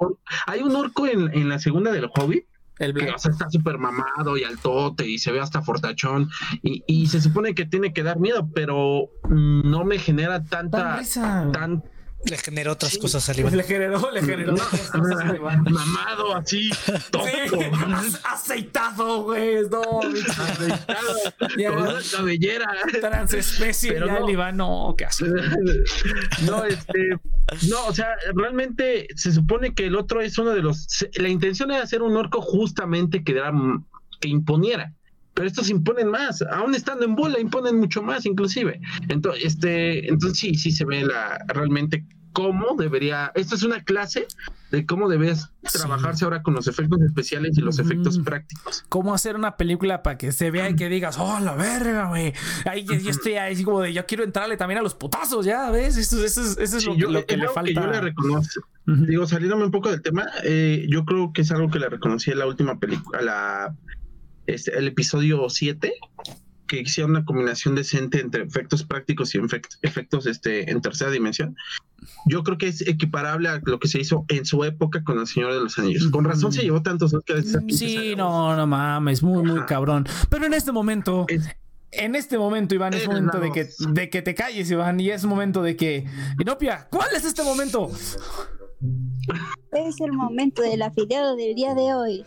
Hay un orco en, en la segunda del Hobbit. El que, o sea, está súper mamado y altote y se ve hasta fortachón y, y, se supone que tiene que dar miedo, pero no me genera tanta, tan, le generó otras cosas al Iván. Le generó, le generó otras cosas al Iván. Mamado, así, [LAUGHS] aceitado, güey. No, aceitado. Con la cabellera. Transespecie, Pero ya no. el Iván, no, qué hace. [LAUGHS] No, este. No, o sea, realmente se supone que el otro es uno de los. La intención era hacer un orco justamente que, era, que imponiera pero estos imponen más, aún estando en bola, imponen mucho más, inclusive. Entonces, este, entonces sí, sí se ve la realmente cómo debería. Esto es una clase de cómo debes trabajarse ahora con los efectos especiales y los efectos prácticos. Cómo hacer una película para que se vea y que digas, oh, la verga, güey. Ahí yo estoy ahí como de, yo quiero entrarle también a los putazos, ya, ¿ves? Eso, eso, eso es lo, que le falta. Que yo le reconozco. Digo, saliéndome un poco del tema, eh, yo creo que es algo que le reconocí en la última película, la este, el episodio 7, que hicieron una combinación decente entre efectos prácticos y efectos, este, en tercera dimensión. Yo creo que es equiparable a lo que se hizo en su época con El Señor de los Anillos. Con razón se llevó tantos Sí, no, no mames, muy, muy cabrón. Pero en este momento. en este momento, Iván, es momento de que, de que te calles, Iván, y es momento de que. Inopia, ¿cuál es este momento? Es el momento del afiliado del día de hoy.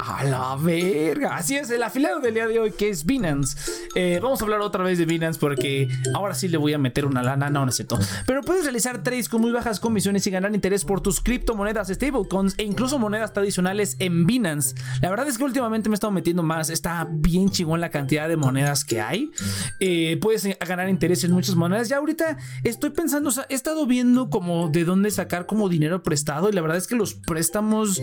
A la verga. Así es, el afiliado del día de hoy que es Binance. Eh, vamos a hablar otra vez de Binance porque ahora sí le voy a meter una lana. No, no es cierto. Pero puedes realizar trades con muy bajas comisiones y ganar interés por tus criptomonedas, stablecoins e incluso monedas tradicionales en Binance. La verdad es que últimamente me he estado metiendo más. Está bien chingón la cantidad de monedas que hay. Eh, puedes ganar interés en muchas monedas. Ya ahorita estoy pensando, o sea, he estado viendo como de dónde sacar como dinero prestado y la verdad es que los préstamos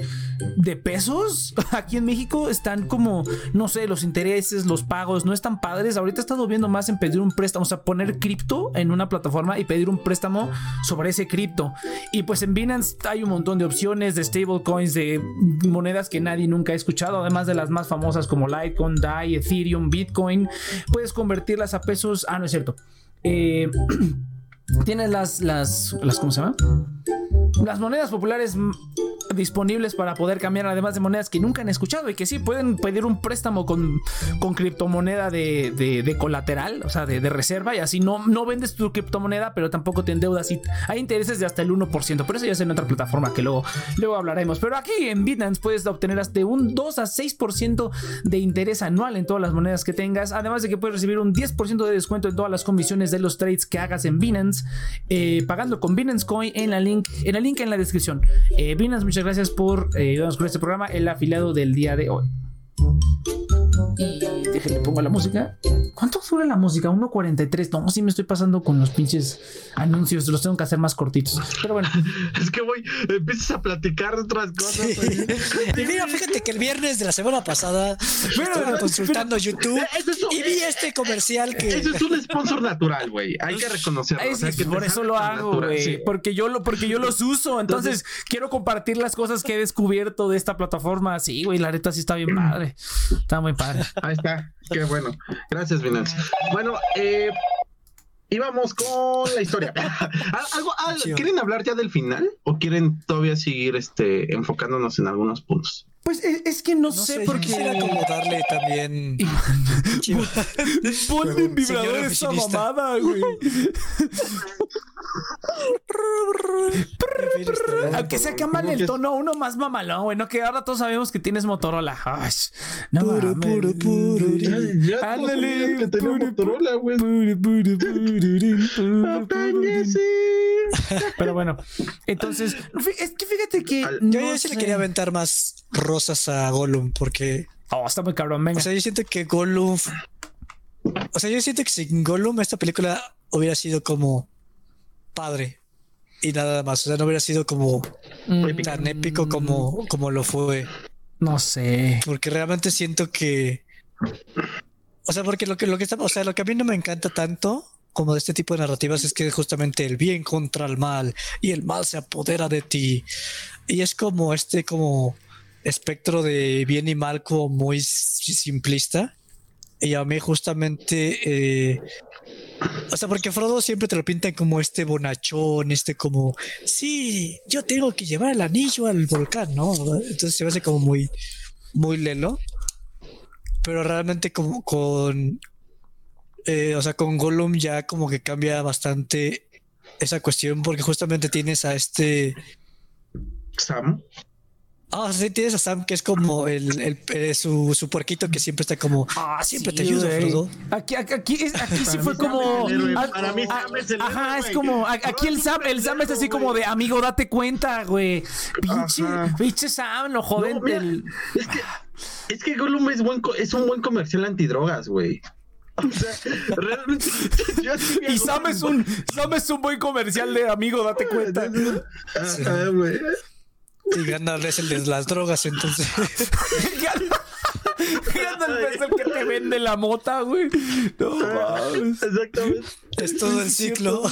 de pesos [LAUGHS] aquí en México están como, no sé, los intereses, los pagos, no están padres. Ahorita he estado viendo más en pedir un préstamo, o sea, poner cripto en una plataforma y pedir un préstamo sobre ese cripto. Y pues en Binance hay un montón de opciones de stablecoins, de monedas que nadie nunca ha escuchado, además de las más famosas como Litecoin, DAI, Ethereum, Bitcoin. Puedes convertirlas a pesos. Ah, no es cierto. Eh, [CLEARS THROAT] tienes las, las, las, ¿cómo se llama? Las monedas populares disponibles para poder cambiar, además de monedas que nunca han escuchado y que sí pueden pedir un préstamo con, con criptomoneda de, de, colateral, o sea, de, reserva, y así no, no vendes tu criptomoneda, pero tampoco te endeudas y hay intereses de hasta el 1%. Pero eso ya es en otra plataforma que luego, luego hablaremos. Pero aquí en Binance puedes obtener hasta un 2 a 6% de interés anual en todas las monedas que tengas, además de que puedes recibir un 10% de descuento en todas las comisiones de los trades que hagas en Binance, eh, pagando con Binance Coin en la link, en la link en la descripción. Eh, Binance, muchas gracias por eh, ayudarnos con este programa, el afiliado del día de hoy. Déjenle pongo la música. ¿Cuánto dura la música? 1.43. No, sí me estoy pasando con los pinches anuncios. Los tengo que hacer más cortitos. Pero bueno. [LAUGHS] es que voy, empiezas a platicar de otras cosas. y mira, fíjate que el viernes de la semana pasada estuve consultando YouTube y vi este comercial que. Eso es un sponsor natural, güey. Hay que reconocerlo. por eso lo hago, güey. Porque, yo lo, porque yo los uso. Entonces, quiero compartir las cosas que he descubierto de esta plataforma. Sí, güey, la neta sí está bien [CLEARS THROAT] padre. Está muy padre. Ahí está. [LAUGHS] Qué bueno. Gracias, Binance. Bueno, eh, íbamos con la historia. [LAUGHS] ¿Algo, ¿Quieren hablar ya del final o quieren todavía seguir este, enfocándonos en algunos puntos? Pues es, que no, sé, por qué. Quisiera como darle también. [LAUGHS] Ponle en vibrador esa mamada, güey. Aunque sea que mal el tono uno más mamalón, güey. No que ahora todos sabemos que tienes Motorola. Ay, no puro, puro, puro, Ándale, que tengo Motorola, güey. Pero bueno, entonces, es que fíjate que. Yo no sí le quería aventar más rosas a Gollum porque. Oh, está muy cabrón, venga. O sea, yo siento que Gollum. O sea, yo siento que sin Gollum esta película hubiera sido como padre y nada más. O sea, no hubiera sido como mm. tan épico como, como lo fue. No sé. Porque realmente siento que. O sea, porque lo que, lo que está, o sea, lo que a mí no me encanta tanto como de este tipo de narrativas es que justamente el bien contra el mal y el mal se apodera de ti. Y es como este como espectro de bien y mal como muy simplista. Y a mí justamente, eh, o sea, porque Frodo siempre te lo pintan como este bonachón, este como, sí, yo tengo que llevar el anillo al volcán, ¿no? Entonces se me hace como muy, muy lelo. Pero realmente como con, eh, o sea, con Gollum ya como que cambia bastante esa cuestión porque justamente tienes a este Sam. Ah, sí, tienes a Sam que es como el, el, eh, su, su, puerquito que siempre está como ah, siempre te ayuda, Frodo. Aquí, aquí, aquí, aquí sí fue como. Para mí, Sam es el Ajá, es como. Aquí el Sam, el Sam es así como de amigo, date cuenta, güey. Pinche, pinche Sam, lo joden. No, del... es, que, es que Gollum es, buen, es un buen comercial antidrogas, güey. [LAUGHS] O sea, realmente. [LAUGHS] y Sam es, un, Sam es un buen comercial de amigo, date cuenta. Ajá, güey. Y Gandalf es el de las drogas, entonces. [LAUGHS] Gandalf es el que te vende la mota, güey. No mames. Exactamente. Es todo el ciclo.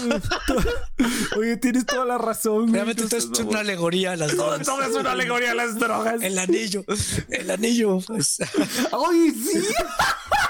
Oye, tienes toda la razón. Realmente esto es una alegoría a las drogas. Todo es una alegoría a las drogas. El anillo. El anillo, pues. [LAUGHS] ¡Ay, sí! [LAUGHS]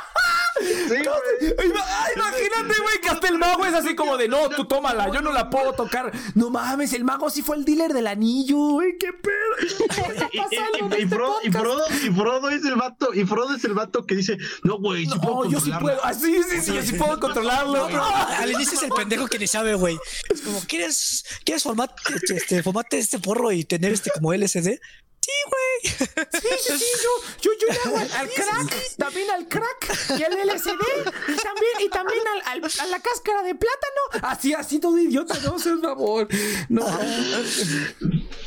Sí, güey. Ima- ay, Imagínate, güey, que hasta el mago es así como de no, tú tómala, yo no la puedo tocar. No mames, el mago sí fue el dealer del anillo, güey, qué pedo. [LAUGHS] ¿Qué está Y, este Frodo, y? Frodo, y Frodo es el vato, y Frodo es el vato que dice, no, güey, sí puedo No, yo sí controlarla". puedo. Ah, sí, sí, sí, yo sí puedo controlarlo. Ah, Al inicio es el pendejo que ni sabe, güey. Es como, ¿quieres, ¿quieres formar, este, formarte este porro y tener este como LSD? Sí, güey. Sí, sí, sí, yo, yo, yo le hago al, al crack, también al crack y al LSD y también, y también al, al- a la cáscara de plátano. Así, así todo idiota, no seas favor. No.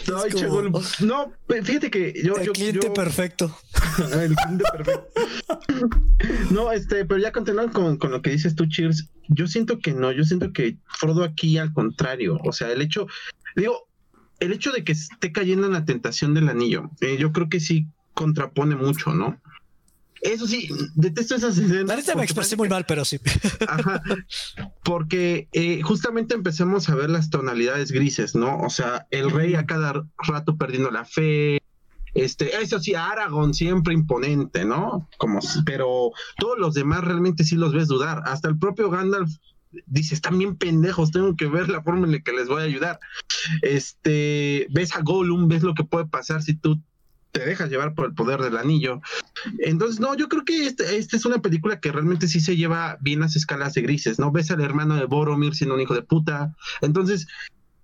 No, Es che, como-. No, fíjate que yo. El yo- cliente yo- perfecto. [LAUGHS] El cliente perfecto. No, este, pero ya continuando con, con lo que dices tú, Cheers, yo siento que no, yo siento que Frodo aquí al contrario, o sea, el hecho, digo, el hecho de que esté cayendo en la tentación del anillo, eh, yo creo que sí contrapone mucho, ¿no? Eso sí, detesto esas escenas. Neta me expresé muy mal, pero sí. [LAUGHS] Ajá, porque eh, justamente empezamos a ver las tonalidades grises, ¿no? O sea, el rey a cada rato perdiendo la fe. Este, eso sí, Aragorn siempre imponente, ¿no? Como, pero todos los demás realmente sí los ves dudar. Hasta el propio Gandalf dice, están bien pendejos, tengo que ver la forma en la que les voy a ayudar. Este, ves a Gollum, ves lo que puede pasar si tú te dejas llevar por el poder del anillo. Entonces, no, yo creo que esta este es una película que realmente sí se lleva bien las escalas de grises, ¿no? Ves al hermano de Boromir siendo un hijo de puta. Entonces,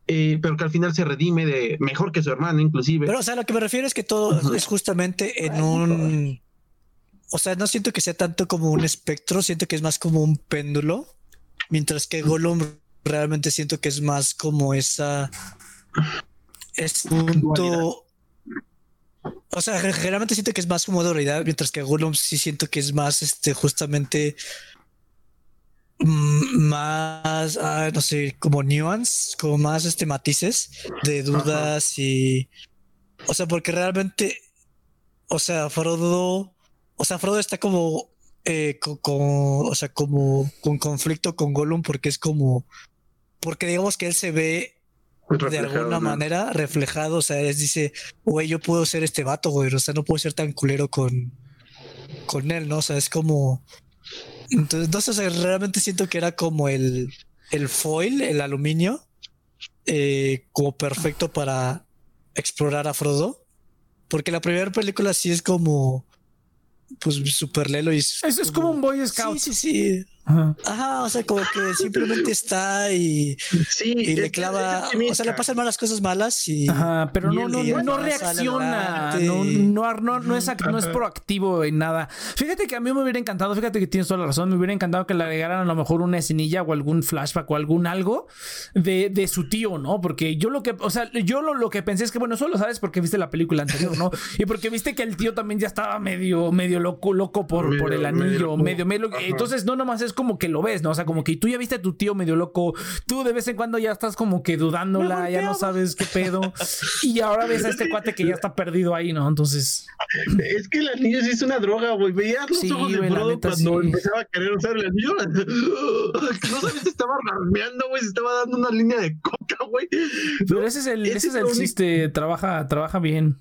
eh, pero que al final se redime de mejor que su hermano, inclusive. Pero, o sea, lo que me refiero es que todo es justamente en un. O sea, no siento que sea tanto como un espectro, siento que es más como un péndulo. Mientras que Gollum realmente siento que es más como esa. Es punto. O sea, ge- generalmente siento que es más como dualidad, mientras que Gollum sí siento que es más este justamente mm, más, ah, no sé, como nuance, como más este matices de dudas y, o sea, porque realmente, o sea, Frodo, o sea, Frodo está como, eh, co- co- o sea, como con conflicto con Gollum porque es como, porque digamos que él se ve de Reflejado, alguna ¿no? manera reflejado, o sea, es dice, güey, yo puedo ser este vato, güey, o sea, no puedo ser tan culero con, con él, ¿no? O sea, es como, entonces, no sé, o sea, realmente siento que era como el, el foil, el aluminio, eh, como perfecto para explorar a Frodo, porque la primera película sí es como, pues, súper lelo y Es, es como un Boy Scout. Sí, sí, sí. Ajá. Ajá, o sea, como que simplemente está y, Sí, y le es clava, o sea, le pasan malas cosas malas y Ajá, pero Y no, no, no, reacciona, no, no, no, no es, no es proactivo en nada. Fíjate que a mí me hubiera encantado, fíjate que tienes toda la razón, me hubiera encantado que le agregaran a lo mejor una escenilla o algún flashback o algún algo de, de su tío, ¿no? Porque yo lo que, o sea, yo lo, lo que pensé es que, bueno, solo sabes porque viste la película anterior, ¿no? [LAUGHS] Y porque viste que el tío también ya estaba medio, medio loco, loco por, Medio- por el medio anillo, medio, medio, Ajá. entonces no nomás es como que lo ves, ¿no? O sea, como que tú ya viste a tu tío medio loco, tú de vez en cuando ya estás como que dudándola, ya no sabes qué pedo. Y ahora ves a este cuate que ya está perdido ahí, ¿no? Entonces, Es que el anillo sí es una droga, güey. Veías los Sí, ojos de Frodo neta, cuando sí. empezaba a querer usar el anillo. [LAUGHS] No sabes, se estaba rasmeando, güey. Se estaba dando una línea de coca, güey. pero ese es el, ese ese es es el único- chiste, trabaja, trabaja bien.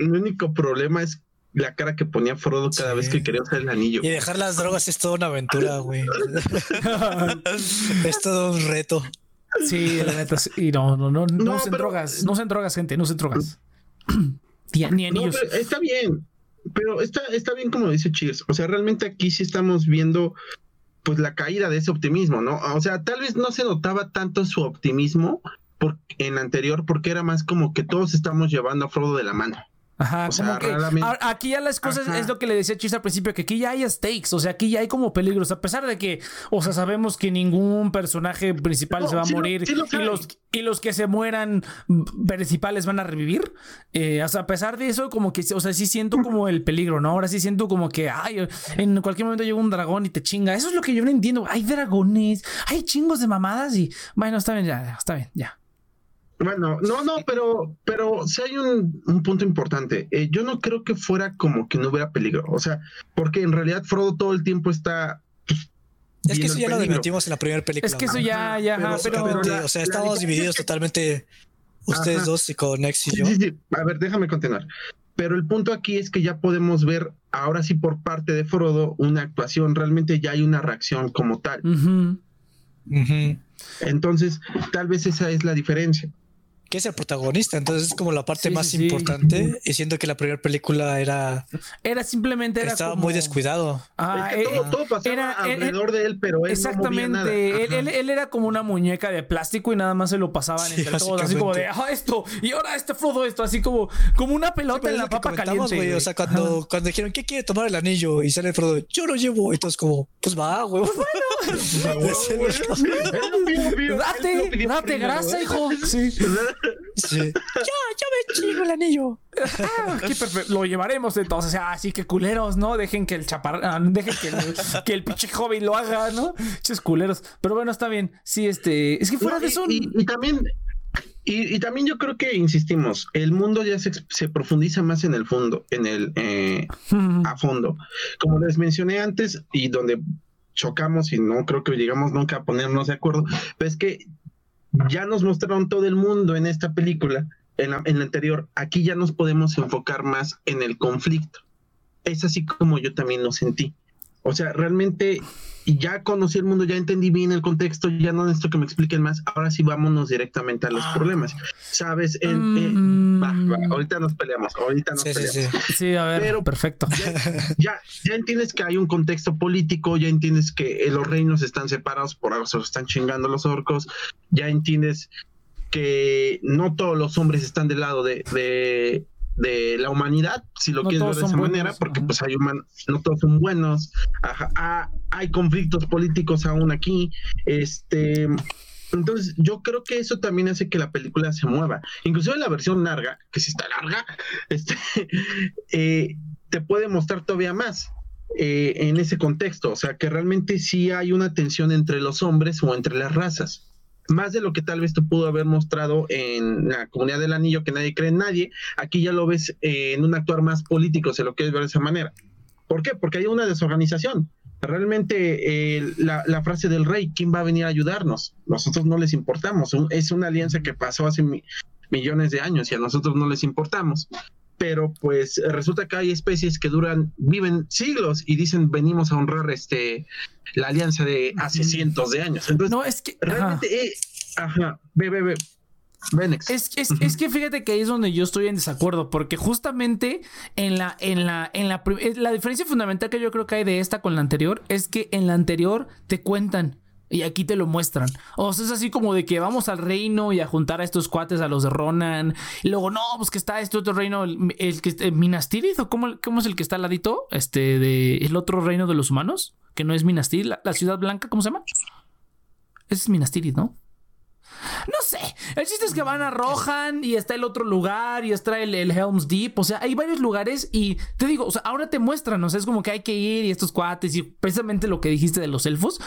El único problema es la cara que ponía Frodo cada Sí. vez que quería usar el anillo. Y dejar las drogas es toda una aventura, güey. es todo un reto. Sí, la neta, sí. Y no, no, no, no, No, usen pero- drogas, no usen drogas, gente, no usen drogas. [CLEARS THROAT] Ni, ni No, anillos. pero está bien. Pero está, está bien como dice Cheers. O sea, realmente aquí sí estamos viendo pues la caída de ese optimismo, ¿no? O sea, tal vez no se notaba tanto su optimismo por, en la anterior porque era más como que todos estamos llevando a Frodo de la mano. Ajá, O sea, como que aquí ya las cosas Ajá. es lo que le decía Chis al principio, que aquí ya hay stakes, o sea, aquí ya hay como peligros, a pesar de que, o sea, sabemos que ningún personaje principal No, se va a lo- morir sí lo y, los, y los que se mueran mm, principales van a revivir. Eh, o sea, a pesar de eso, como que, o sea, sí siento como el peligro, ¿no? Ahora sí siento como que, ay, en cualquier momento llega un dragón y te chinga. Eso es lo que yo no entiendo. Hay dragones, hay chingos de mamadas y, bueno, está bien, ya, está bien, ya. Bueno, no, no, pero, pero sí hay un, un punto importante. Eh, yo no creo que fuera como que no hubiera peligro. O sea, porque en realidad Frodo todo el tiempo está. pues, Es que eso ya lo debatimos en la primera película. Es que eso ya, ya, ajá, pero- la- o sea, estamos divididos que- totalmente ustedes Ajá. dos y con Nex y Sí, yo. sí, sí. A ver, déjame continuar. Pero el punto aquí es que ya podemos ver, ahora sí por parte de Frodo, una actuación, realmente ya hay una reacción como tal. Entonces, tal vez esa es la diferencia. Que es el protagonista, entonces es como la parte Sí, más sí, sí. importante. Y siento que la primera película era Era simplemente era estaba como- muy descuidado. Ah, Es que eh, todo, todo pasaba era- eh, alrededor de él, pero él no movía nada. Exactamente. Él, él- él era como una muñeca de plástico y nada más se lo pasaban Sí, entre todos, así como de, ah, esto, y ahora este Frodo, esto, así como, como una pelota en la papa caliente. güey, O sea, cuando, cuando dijeron, ¿qué quiere tomar el anillo? Y sale Frodo, yo lo llevo. Y todos como, pues va, güey. [LAUGHS] Date, date grasa, hijo. Sí. Sí. [LAUGHS] Yo, yo me chingo el anillo. Ah, qué perfecto. Lo llevaremos entonces. Así que culeros, ¿no? Dejen que el chapar... ah, Dejen que el, [LAUGHS] que el pinche joven lo haga, ¿no? Ches culeros. Pero bueno, está bien. Sí, este... Es que fuera No, de eso... y, y también y, y también yo creo que insistimos el mundo ya se, se profundiza más en el fondo en el eh, [LAUGHS] a fondo como les mencioné antes y donde chocamos y no creo que llegamos nunca a ponernos de acuerdo pero es que ya nos mostraron todo el mundo en esta película en la, en la anterior aquí ya nos podemos enfocar más en el conflicto. Es así como yo también lo sentí o sea realmente ya conocí el mundo, ya entendí bien el contexto, ya no necesito que me expliquen más. Ahora sí vámonos directamente a los Ah. problemas. Sabes, En- eh, Mm. va, va, ahorita nos peleamos, ahorita nos Sí, peleamos. sí. Sí, a ver, Pero- perfecto. Ya, ya entiendes que hay un contexto político, ya entiendes que eh, los reinos están separados, por algo se los están chingando los orcos, ya entiendes que no todos los hombres están del lado de, de, de la humanidad, si lo No quieres ver de esa buenos, manera, porque ajá. pues hay humanos, no todos son buenos, ajá, ah, hay conflictos políticos aún aquí, este... Entonces, yo creo que eso también hace que la película se mueva. Inclusive en la versión larga, que si está larga, [LAUGHS] este, eh, te puede mostrar todavía más eh, en ese contexto. O sea, que realmente sí hay una tensión entre los hombres o entre las razas. Más de lo que tal vez te pudo haber mostrado en la comunidad del anillo, que nadie cree en nadie. Aquí ya lo ves eh, en un actuar más político, se lo quieres ver de esa manera. ¿Por qué? Porque hay una desorganización. Realmente eh, la, frase del rey, ¿quién va a venir a ayudarnos? Nosotros no les importamos. Es una alianza que pasó hace mi- millones de años y a nosotros no les importamos. Pero pues resulta que hay especies que duran, viven siglos y dicen venimos a honrar este la alianza de hace cientos de años. Entonces, No, es que... ajá. realmente, eh, ajá, ve, ve, ve. Venex. Es, es, es que fíjate que ahí es donde yo estoy en desacuerdo, porque justamente en la, en la, en la, eh, la diferencia fundamental que yo creo que hay de esta con la anterior es que en la anterior te cuentan. Y aquí te lo muestran. O sea, es así como de que vamos al reino y a juntar a estos cuates, a los de Ronan. Y luego, no, pues que está este otro reino, el, que eh, Minas o cómo, cómo es el que está al ladito, este, de el otro reino de los humanos, que no es Minas Tirith, la, la ciudad blanca, ¿cómo se llama? Ese es Minas Tirith, ¿no? No sé. El chiste es que van a Rohan y está el otro lugar y está el, el Helm's Deep. O sea, hay varios lugares y te digo, o sea, ahora te muestran, o sea, es como que hay que ir y estos cuates y precisamente lo que dijiste de los elfos.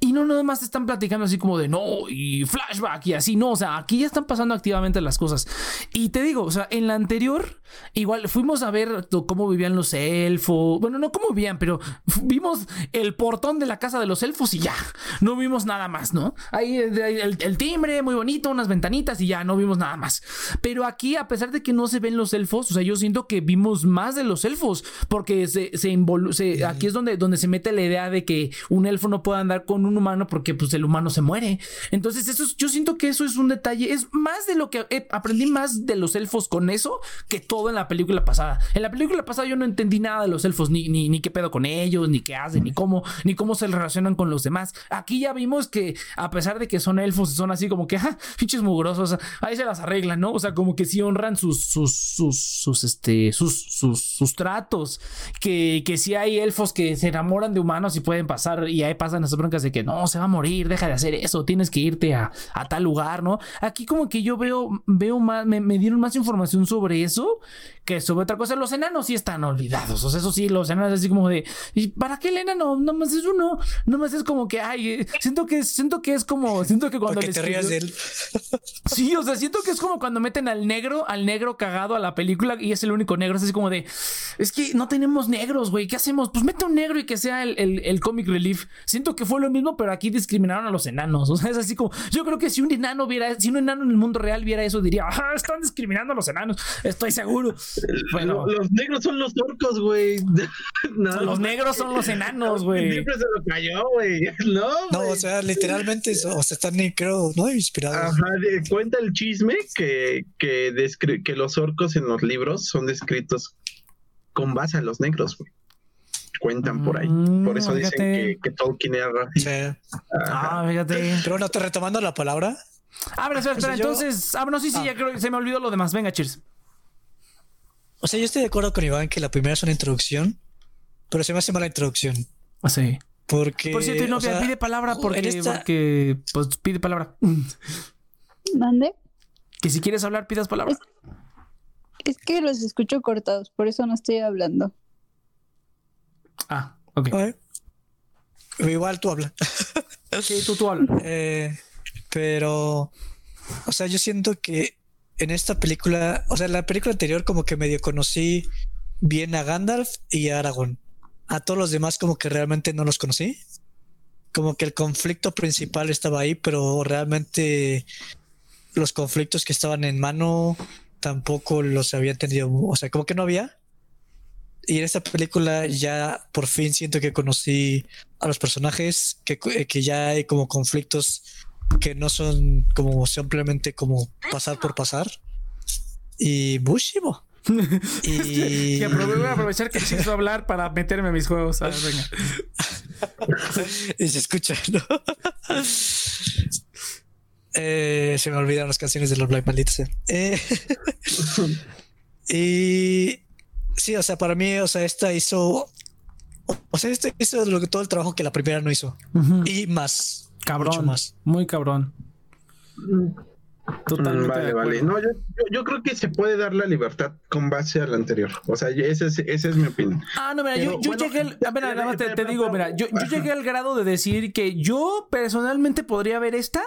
Y no nada más están platicando así como de no y flashback y así, no. O sea, aquí ya están pasando activamente las cosas. Y te digo, o sea, en la anterior, igual fuimos a ver cómo vivían los elfos. Bueno, no cómo vivían, pero vimos el portón de la casa de los elfos y ya. No vimos nada más, ¿no? Ahí el, el timbre, muy bonito, unas ventanitas y ya no vimos nada más. Pero aquí, a pesar de que no se ven los elfos, o sea, yo siento que vimos más de los elfos, porque se, se, se- aquí es donde, donde se mete la idea de que un elfo no puede andar con un humano porque pues el humano se muere. Entonces, eso es- yo siento que eso es un detalle, es más de lo que eh, aprendí más de los elfos con eso que todo en la película pasada. En la película pasada yo no entendí nada de los elfos, ni, ni, ni qué pedo con ellos, ni qué hacen, ni cómo, ni cómo se relacionan con los demás. Aquí ya vimos que a pesar de que son elfos, son así como que, ah, pinches mugrosos, ahí se las arreglan, ¿no? O sea, como que sí honran sus, sus, sus, sus, este, sus, sus, sus tratos, que, que sí hay elfos que se enamoran de humanos y pueden pasar, y ahí pasan esas broncas de que no, se va a morir, deja de hacer eso, tienes que irte a, a tal lugar, ¿no? Aquí como que yo veo, veo más, me, me dieron más información sobre eso que sobre otra cosa. Los enanos sí están olvidados, o sea, eso sí, los enanos así como de, ¿y para qué el enano? Nomás es uno, nomás es como que, ay, eh, siento que, siento que es como, siento que cuando Porque te él. [LAUGHS] Sí, o sea, siento que es como cuando meten al negro, al negro cagado a la película y es el único negro. Es así como de, es que no tenemos negros, güey. ¿Qué hacemos? Pues mete un negro y que sea el, el, el comic relief. Siento que fue lo mismo, pero aquí discriminaron a los enanos. O sea, es así como, yo creo que si un enano viera, si un enano en el mundo real viera eso, diría, ah, están discriminando a los enanos. Estoy seguro. [LAUGHS] Bueno, Los negros son los orcos, güey. [LAUGHS] No, los negros son los enanos, güey. Siempre se lo cayó, güey. No, No, o sea, literalmente, o sea, están, creo, ¿no? Inspirados. Ajá, de- cuenta el chisme que, que, descri- que los orcos en los libros son descritos con base a los negros, güey. Cuentan por ahí. Mm, Por eso dicen que, que Tolkien era racista. sea, Ah, fíjate. pero bueno, te retomando la palabra. Ah, pero espera, espera, O sea, yo- entonces. Ah, no, sí, sí, Ah. ya creo que se me olvidó lo demás. Venga, cheers. O sea, yo estoy de acuerdo con Iván que la primera es una introducción, pero se me hace mala introducción. Ah, sí. Porque. Por cierto, y no, o sea, pide palabra porque, en esta- porque. Pues pide palabra. ¿Dónde? Que si quieres hablar, pidas palabra. Es que los escucho cortados, por eso no estoy hablando. Ah, ok. Igual tú habla. [LAUGHS] Sí, tú, tú habla. Eh, pero, o sea, yo siento que en esta película, o sea, en la película anterior como que medio conocí bien a Gandalf y a Aragorn. A todos los demás como que realmente no los conocí. Como que el conflicto principal estaba ahí, pero realmente los conflictos que estaban en mano tampoco los había entendido. O sea, como que no había. Y en esta película ya por fin siento que conocí a los personajes, que, eh, que ya hay como conflictos que no son como simplemente como pasar por pasar. Y Bushimo. [LAUGHS] Y, voy a aprovechar que empiezo a hablar para meterme a mis juegos. A ver, venga. [LAUGHS] y se escucha, ¿no? Eh, se me olvidaron las canciones de los Black malditos. Eh, [LAUGHS] y sí, o sea, para mí, o sea, esta hizo. O sea, este hizo lo que todo el trabajo que la primera no hizo. Y más. Cabrón. Mucho más. Muy cabrón. Totalmente. Vale, de vale. No, yo, yo, yo creo que se puede dar la libertad con base al anterior. O sea, esa es, esa es mi opinión. Ah, no, mira, yo, Pero, yo bueno, llegué al. A ver, espera, nada más te, digo, mira, yo, llegué al grado de decir que yo personalmente podría ver esta.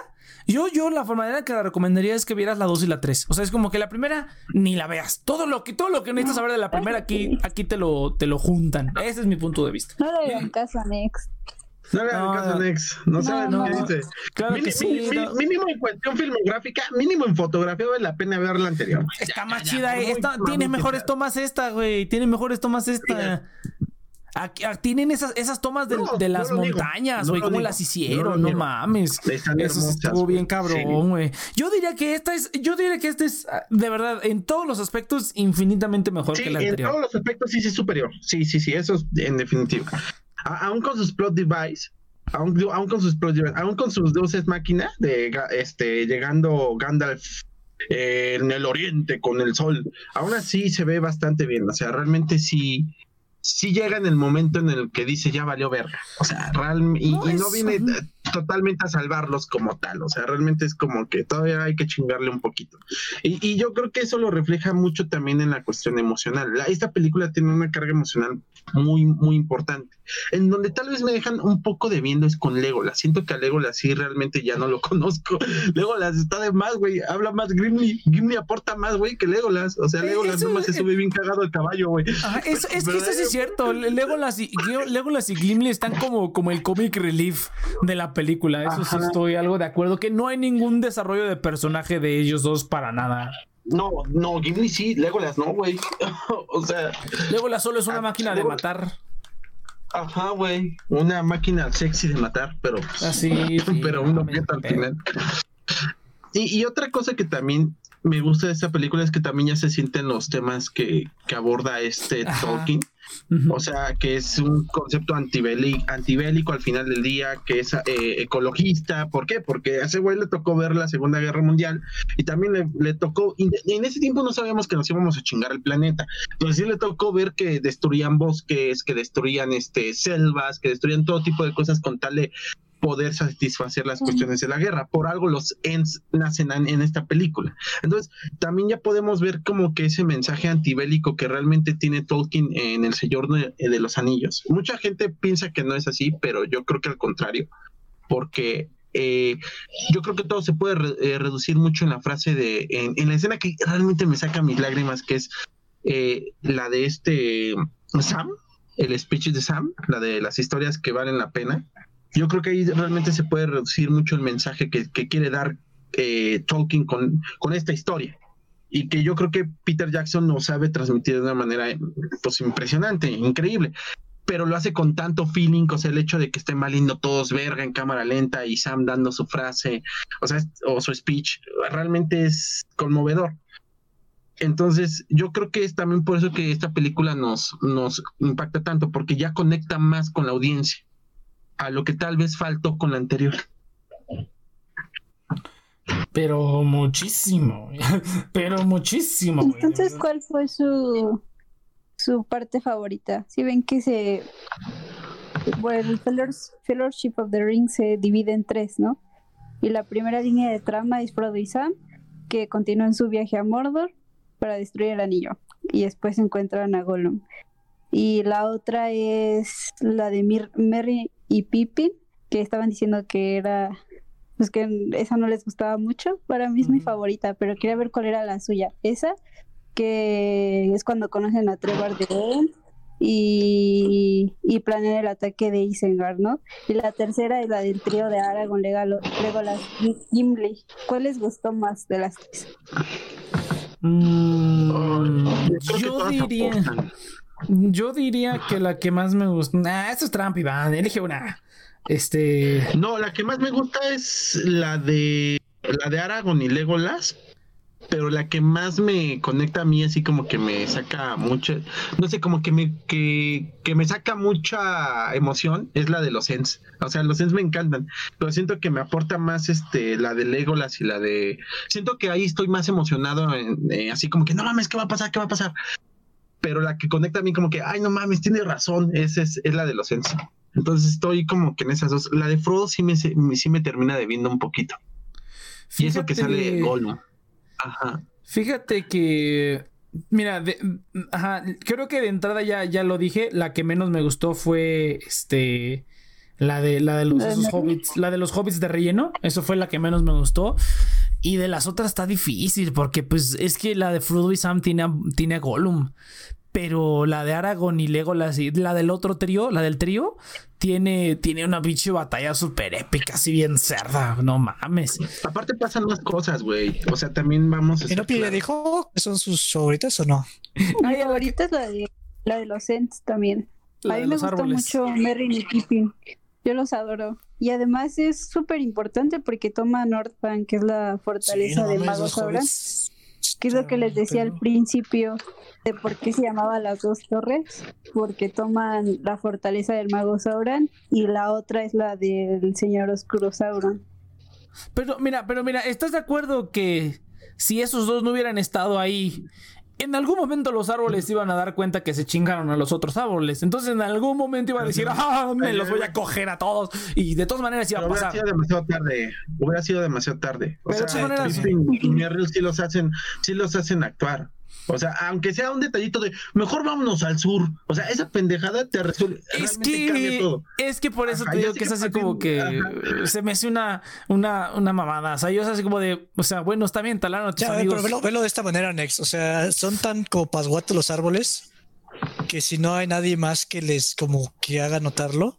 Yo, yo, la manera que la recomendaría es que vieras la 2 y la 3. O sea, es como que la primera ni la veas. Todo lo que, todo lo que necesitas saber de la primera aquí, aquí te lo, te lo juntan. Ese es mi punto de vista. No le hagan caso a Nex. No le hagan No, caso no. Nex. No saben no. lo que dice. Claro Mini- que sí. mini- no. Mínimo en cuestión filmográfica, mínimo en fotografía vale la pena ver la anterior. güey. Está Ya, más ya, chida, esta- mamón tiene mejores tomas esta, güey. Tiene mejores tomas esta. Aquí, ah, tienen esas, esas tomas de, No, de no las montañas, güey. ¿Cómo digo, las hicieron? No, mames. Eso estuvo bien cabrón, güey. Yo diría que esta es, yo diría que esta es, ah, de verdad, en todos los aspectos, infinitamente mejor Sí, que la en anterior. todos los aspectos sí, sí es superior. Sí, sí, sí, eso es en definitiva. A- aún con sus plot device, aún, aún con sus plot device, aún con sus deuses máquina de este llegando Gandalf eh, en el oriente con el sol, aún así se ve bastante bien. O sea, realmente sí. Sí llega en el momento en el que dice ya valió verga. O sea, realmente. Y No, y no es- viene totalmente a salvarlos como tal. O sea, realmente es como que todavía hay que chingarle un poquito. Y, y yo creo que eso lo refleja mucho también en la cuestión emocional. La- esta película tiene una carga emocional muy, muy importante. En donde tal vez me dejan un poco de viendo es con Legolas. Siento que a Legolas sí realmente ya no lo [LAUGHS] conozco. Legolas está de más, güey. Habla más Gimli. Gimli aporta más, güey, que Legolas. O sea, Eh, Legolas eso- nomás se sube bien cagado el caballo, güey. Ajá, [LAUGHS] es, es que Pero- eso sí es cierto. Legolas y, Legolas y Gimli están como, como el comic relief de la película. Eso sí estoy algo de acuerdo. Que no hay ningún desarrollo de personaje de ellos dos para nada. No, no, Gimli sí, Legolas no, güey. [LAUGHS] o sea, Legolas solo es una Ah, máquina de matar. ajá, güey. Una máquina sexy de matar, pero. Así. sí, [LAUGHS] pero no un mames, objeto al final. Y, y otra cosa que también me gusta de esta película es que también ya se sienten los temas que, que aborda este Ajá. Tolkien. O sea, que es un concepto antibélico, antivélico al final del día, que es eh, ecologista. ¿Por qué? Porque a ese güey le tocó ver la Segunda Guerra Mundial y también le, le tocó, y en ese tiempo no sabíamos que nos íbamos a chingar el planeta. Entonces sí le tocó ver que destruían bosques, que destruían este, selvas, que destruían todo tipo de cosas con tal de poder satisfacer las cuestiones de la guerra. Por algo los Ents nacen en esta película. Entonces, también ya podemos ver como que ese mensaje antibélico que realmente tiene Tolkien en El Señor de, de los Anillos. Mucha gente piensa que no es así, pero yo creo que al contrario, porque eh, yo creo que todo se puede re- eh, reducir mucho en la frase de, en, en la escena que realmente me saca mis lágrimas, que es eh, la de este Sam, el speech de Sam, la de las historias que valen la pena. Yo creo que ahí realmente se puede reducir mucho el mensaje que, que quiere dar eh, Tolkien con, con esta historia. Y que yo creo que Peter Jackson nos sabe transmitir de una manera pues impresionante, increíble pero lo hace con tanto feeling, o sea, el hecho de que estén valiendo todos verga en cámara lenta y Sam dando su frase, o sea, o su speech, realmente es conmovedor. Entonces, yo creo que es también por eso que esta película nos, nos impacta tanto, porque ya conecta más con la audiencia, a lo que tal vez faltó con la anterior. Pero muchísimo, [LAUGHS] pero muchísimo. Entonces, ¿cuál fue su su parte favorita? Si ven que se bueno, el Fellowship of the Ring se divide en tres, ¿no? Y la primera línea de trama es Frodo y Sam, que continúan su viaje a Mordor para destruir el anillo. Y después encuentran a Gollum. Y la otra es la de Mir- Merry y Pippin, que estaban diciendo que era. Pues que esa no les gustaba mucho. Para mí es mi favorita, pero quería ver cuál era la suya. Esa, que es cuando conocen a Trevor de Owen y, y planean el ataque de Isengard, ¿no? Y la tercera es la del trío de Aragorn, Legalo- Legolas y Gimli. ¿Cuál les gustó más de las tres? Mm, yo diría, aportan. Yo diría que la que más me gusta. Nah, es trampa, Iván. Elige una. Este. No, la que más me gusta es la de la de Aragorn y Legolas, pero la que más me conecta a mí así como que me saca mucha, no sé, como que me que, que me saca mucha emoción es la de los Ents. O sea, los Ents me encantan, pero siento que me aporta más este la de Legolas y la de siento que ahí estoy más emocionado eh, así como que no mames, ¿qué va a pasar? ¿Qué va a pasar? Pero la que conecta a mí como que, ay, no mames, tiene razón, esa es, es la de los Ents. Entonces estoy como que en esas dos. La de Frodo sí me, sí me termina debiendo un poquito. Y eso que sale Gollum. Ajá. Fíjate que. Mira, de- ajá, creo que de entrada ya, ya lo dije. La que menos me gustó fue este. La de, la de los hobbits. La de los hobbits de relleno. Eso fue la que menos me gustó. Y de las otras está difícil. Porque, pues, es que la de Frodo y Sam tiene a, tiene a Gollum. Pero la de Aragorn y Legolas y la del otro trío, la del trío, tiene, tiene una pinche batalla súper épica, así bien cerda. No mames. Aparte pasan más cosas, güey. O sea, también vamos a ¿Y no claros. dijo que son sus favoritas o no? Mi favorita es la de, la de los Ents también. La a mí me los gusta árboles. mucho Merry y Pippin. Yo los adoro. Y además es súper importante porque toma Northbank, que es la fortaleza no del mames, mago los Sauron. hobbits que es lo que les decía al principio de por qué se llamaba las dos torres, porque toman la fortaleza del mago Sauron y la otra es la del señor oscuro Sauron. Pero mira, pero mira, ¿estás de acuerdo que si esos dos no hubieran estado ahí, en algún momento los árboles iban a dar cuenta que se chingaron a los otros árboles? Entonces en algún momento iba a decir, ah, me los voy a coger a todos. Y de todas maneras iba a hubiera pasar. sido demasiado tarde. Hubiera sido demasiado tarde. O Pero de sea, todas maneras- sí los hacen, sí los hacen actuar. O sea, aunque sea un detallito de mejor vámonos al sur. O sea, esa pendejada te resuelve. Es realmente cambia que, todo. es que por eso Ajá, te digo que es así como que ajá. se me hace una, una, una mamada. O sea, yo es así como de, o sea, bueno, está bien, talán a tus Ya, amigos. pero velo, velo de esta manera, Nex. O sea, son tan como pasguatos los árboles que si no hay nadie más que les como que haga notarlo,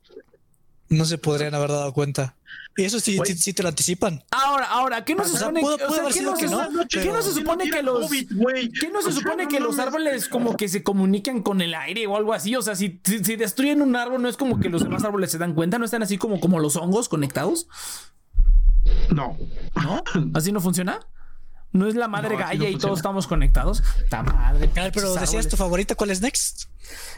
no se podrían haber dado cuenta. Y eso sí, sí, sí te lo anticipan. Ahora, ahora, ¿qué no se supone que, o pudo sea, haber ¿qué sido no se- no, ¿qué pero- no se supone que los ¿Qué no se supone no que los árboles como que se comunican con el aire o algo así? O sea, si, si, si destruyen un árbol, no es como que los demás árboles se dan cuenta, no están así como, como los hongos conectados, No. ¿no? ¿Así no funciona? ¿No es la madre No, no y todos estamos conectados? ¡Ta madre! A ver, pero decías tu favorita, ¿cuál es Next?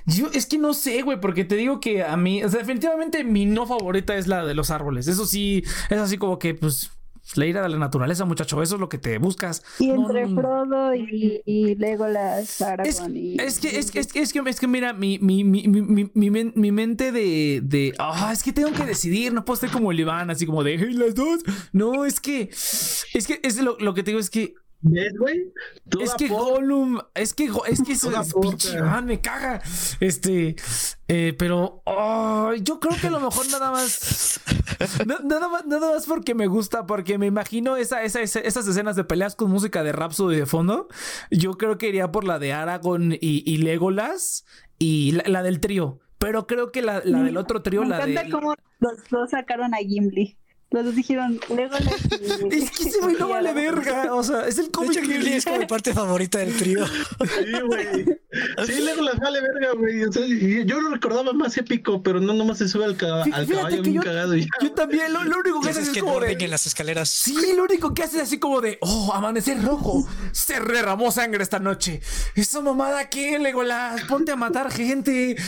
Yo es que no sé, güey, porque te digo que a mí, o sea, definitivamente mi no favorita es la de los árboles. Eso sí, es así como que, pues, la ira de la naturaleza, muchacho. Eso es lo que te buscas. Y entre no. Frodo y, y Legolas, Es, Aragorn es que, es, que- es, que, es que, es que mira, mi, mi, mi, mi, mi, mi men- mi mente de, de, ah, es que tengo que decidir, no puedo ser como el Iván, así como de, "Hey, las dos. No, es que, es que, es lo, lo que te digo es que ¿Ves, güey? Tú Es que aporta. Gollum, es que es que eso es pinche man, me caga. Este, eh, pero yo creo que a lo mejor nada más, na- nada más, nada más porque me gusta, porque me imagino esa, esa, esa- esas escenas de peleas con música de Rhapsody de fondo. Yo creo que iría por la de Aragorn y, y Legolas y la, la del trío. Pero creo que la, la del otro trío, Me la encanta de. cómo los dos sacaron a Gimli. Los dos dijeron, luego [LAUGHS] Es que ese güey no [LAUGHS] vale verga. O sea, es el De cómic hecho, Ghibli es como mi parte favorita del trío. Sí, güey. Sí, luego las vale verga, güey. O sea, y yo lo recordaba más épico, pero no nomás se sube al, ca- al fíjate caballo que bien yo- cagado y ya. Yo también, lo, lo único que hace Es que como no de. ven en las escaleras. Sí, lo único que hace es así como de, oh, amanecer rojo, se derramó sangre esta noche. Esa mamada que, Legolas, ponte a matar gente. [LAUGHS]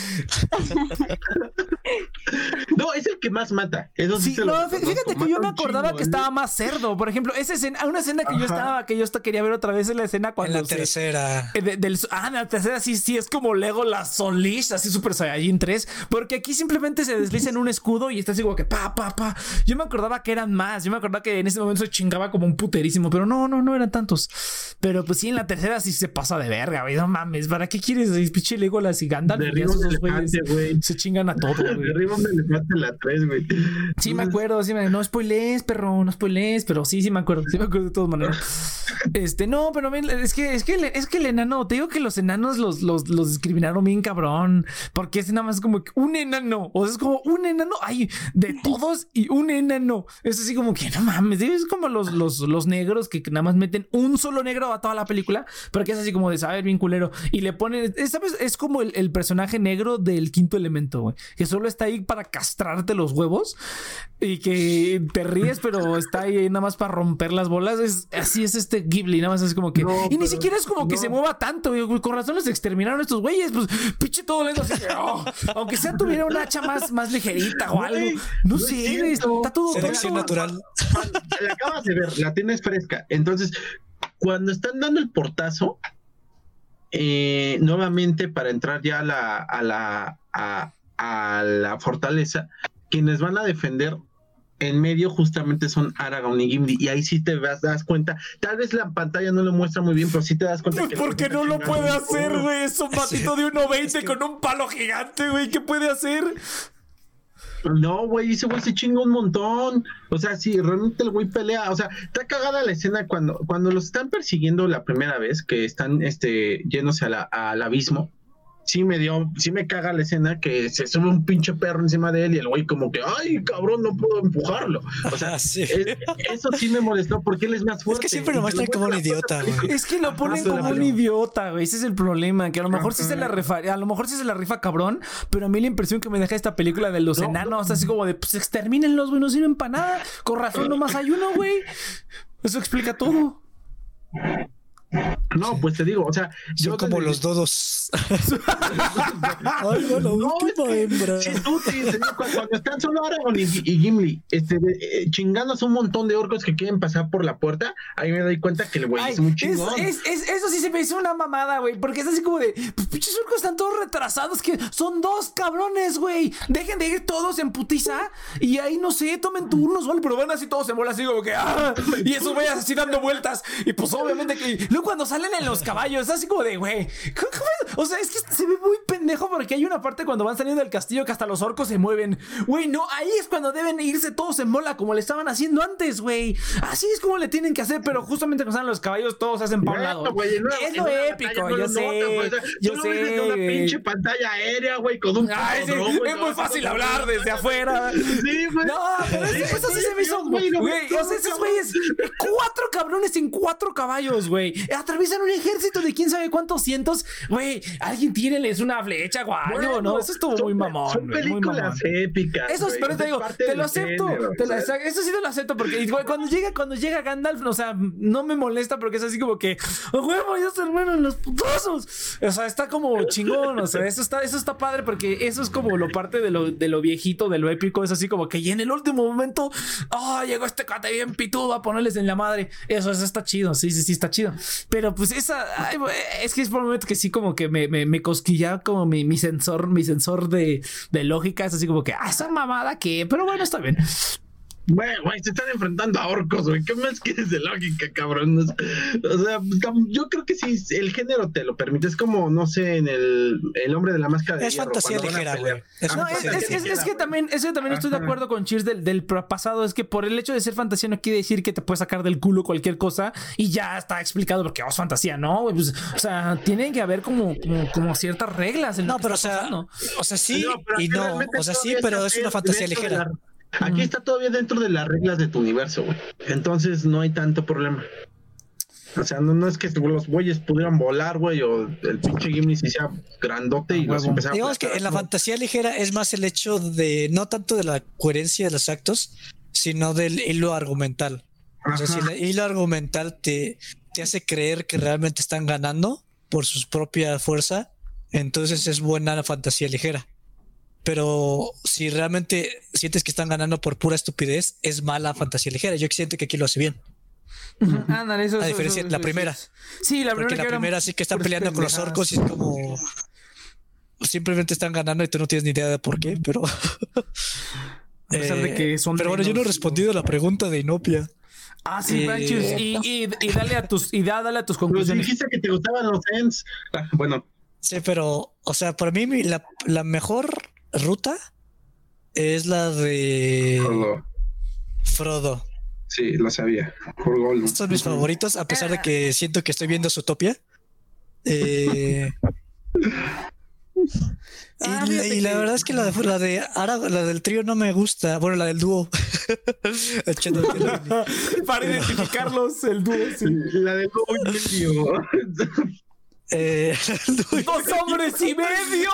No, es el que más mata. Eso sí, Sí, lo no, fíjate que yo me acordaba chingo, que ¿eh? estaba más cerdo. Por ejemplo, esa escena, una escena que yo estaba, que yo hasta quería ver otra vez es la escena En cuando la se- tercera. eh, de- del, ah, en la tercera sí, sí, es como Legolas Unleashed, así Super Saiyajin 3, porque aquí simplemente se desliza en un escudo y está así como que pa, pa, pa. Yo me acordaba que eran más, yo me acordaba que en ese momento se chingaba como un puterísimo, pero no, no, no eran tantos. Pero pues sí, en la tercera sí se pasa de verga, güey, no mames, ¿para qué quieres? Pinche Legolas y Gandalf, güey. se chingan a todo, güey. Derriba un elefante en la 3, güey. Sí, me acuerdo, sí, me, no spoilees, perro, no spoilees, pero sí, sí me acuerdo, sí me acuerdo de todas maneras. [LAUGHS] Este, no, pero ven, es que, es que, el- es que el enano, te digo que los enanos los, los, los discriminaron bien cabrón, porque es nada más como que un enano, o sea, es como un enano, ay, de todos y un enano. Es así como que no mames, es como los, los, los negros que nada más meten un solo negro a toda la película, porque es así como de saber bien culero, y le ponen, es, ¿sabes? Es como el, el personaje negro del quinto elemento, güey, que solo está ahí para castrarte los huevos y que te ríes, pero está ahí nada más para romper las bolas. Es, así es este Ghibli, nada más es como que. No, y ni pero siquiera es como que se mueva tanto, güey. Con razón los exterminaron estos güeyes. Pues pinche todo lento así oh, aunque sea tuviera una hacha más, más ligerita o algo. No sé, está todo Selección tonto. natural. La acabas de ver, la tienes fresca. Entonces, cuando están dando el portazo, eh, nuevamente para entrar ya a la, a la, a, a la fortaleza, quienes van a defender en medio justamente son Aragorn y Gimli y ahí sí te das, das cuenta tal vez la pantalla no lo muestra muy bien pero sí te das cuenta Pues que [LAUGHS] porque no lo puede hacer, güey. Es un [LAUGHS] patito de 1.20 Es que- con un palo gigante, güey. ¿Qué puede hacer? No, güey, ese güey se chinga un montón. O sea, sí, realmente el güey pelea. O sea, está cagada la escena cuando, cuando los están persiguiendo la primera vez, que están este, yéndose a la- al abismo. Sí me dio, sí me caga la escena que se sube un pinche perro encima de él y el güey como que, ay, cabrón, no puedo empujarlo. O sea, [LAUGHS] sí. es- eso sí me molestó porque él es más fuerte. siempre lo muestran como un idiota, güey. Es que lo ponen Ajá, como un idiota, güey. Ese es el problema. Que a lo mejor sí se la rifa, a lo mejor sí se la rifa cabrón, pero a mí la impresión que me deja esta película de los No, enanos, así como de pues extermínenlos, güey, no sirven para nada. Con razón nomás hay uno, güey. Eso explica todo. No, pues te digo, o sea, Son como desde- los dodos. [LAUGHS] Ay, No, última es que hembra. sí cuando, cuando están solo Aragorn y, y Gimli este, eh, chingándose un montón de orcos que quieren pasar por la puerta, ahí me doy cuenta que el güey es es- chingón. es- es- eso sí se me hizo una mamada, güey. Porque es así como de, pues pinches orcos están todos retrasados. Que son dos cabrones, güey. Dejen de ir todos en putiza. Y ahí no sé, tomen turnos, ¿vale? Pero van así todos en bola, así como que, ah, y esos güeyes así dando vueltas. Y pues obviamente que. Luego cuando salen en los caballos, es así como de, güey. O sea, es que se ve muy pendejo porque hay una parte cuando van saliendo del castillo que hasta los orcos se mueven. Güey, no, ahí es cuando deben irse todos en bola como le estaban haciendo antes, güey. Así es como le tienen que hacer, pero justamente cuando salen los caballos todos se hacen para un lado. es lo épico, yo sé. sea, yo sé. una pinche pantalla aérea, güey, con un es muy fácil hablar desde afuera. Sí, güey. No, pero eso, Sí, se me hizo. güey, o sea, esos güeyes, cuatro cabrones en cuatro caballos, güey. Atraviesan un ejército de quién sabe cuántos cientos. Güey, alguien tírenles una flecha, guay. Bueno, no, eso estuvo son- muy mamón. Son güey, muy mamón. películas épicas. Eso, güey, pero te digo, te lo acepto. género, te lo- o sea, eso sí te lo acepto porque cuando llega, cuando llega Gandalf, o sea, no me molesta porque es así como que, "A huevo, ya se hermanos los putazos. O sea, está como chingón. O sea, eso está, eso está padre porque eso es como lo parte de lo, de lo viejito, de lo épico. Es así como que y en el último momento, ah, llegó este cate bien pitudo a ponerles en la madre. Eso, eso está chido. Sí, sí, sí, está chido. Pero pues esa, es que es por un momento que sí, como que me, me, me cosquilla como mi, mi sensor, mi sensor de, de lógica. Es así como que, ah, esa mamada que, pero bueno, está bien. Güey, güey, se están enfrentando a orcos, güey. ¿Qué más quieres de lógica, cabrón? O sea, yo creo que sí, el género te lo permite. Es como, no sé, en el, el hombre de la máscara de Es fantasía ligera, güey. Es, no, es, es, es, es, que también, eso también estoy de acuerdo con Cheers del, del, pasado. Es que por el hecho de ser fantasía no quiere decir que te puedes sacar del culo cualquier cosa y ya está explicado porque oh, es fantasía, ¿no? Pues, o sea, tienen que haber como, como, como ciertas reglas. no, pero o sea, o sea, sí y no. O sea, sí, pero es una fantasía ligera. Aquí está todavía dentro de las reglas de tu universo, güey. Entonces no hay tanto problema. O sea, no, no es que los güeyes pudieran volar, güey, o el pinche Gimli se sea grandote y los empezaba Digamos que en la fantasía ligera es más el hecho de, no tanto de la coherencia de los actos, sino del hilo argumental. O sea, si el hilo argumental te, te hace creer que realmente están ganando por su propia fuerza, entonces es buena la fantasía ligera pero si realmente sientes que están ganando por pura estupidez, es mala fantasía ligera. Yo siento que aquí lo hace bien. eso, a diferencia de la primera. Sí, la primera. Porque la primera sí que están peleando con los orcos y es como. Simplemente están ganando y tú no tienes ni idea de por qué, pero. a pesar de que son pero bueno, yo no he respondido a la pregunta de Inopia. Ah, sí, eh, y, y, y, dale a tus, y dale a tus conclusiones. dijiste que te gustaban los Ents. Ah, bueno. Sí, pero, o sea, para mí la, la mejor ruta es la de Frodo. Sí, lo sabía. Son mis favoritos, a pesar de que siento que estoy viendo Zootopia. Eh, [LAUGHS] ah, y, la verdad es que la de, la de la del trío no me gusta. Bueno, la del dúo. [LAUGHS] [LAUGHS] Para identificarlos, el dúo, La del dúo eh, ¡Dos hombres y medio!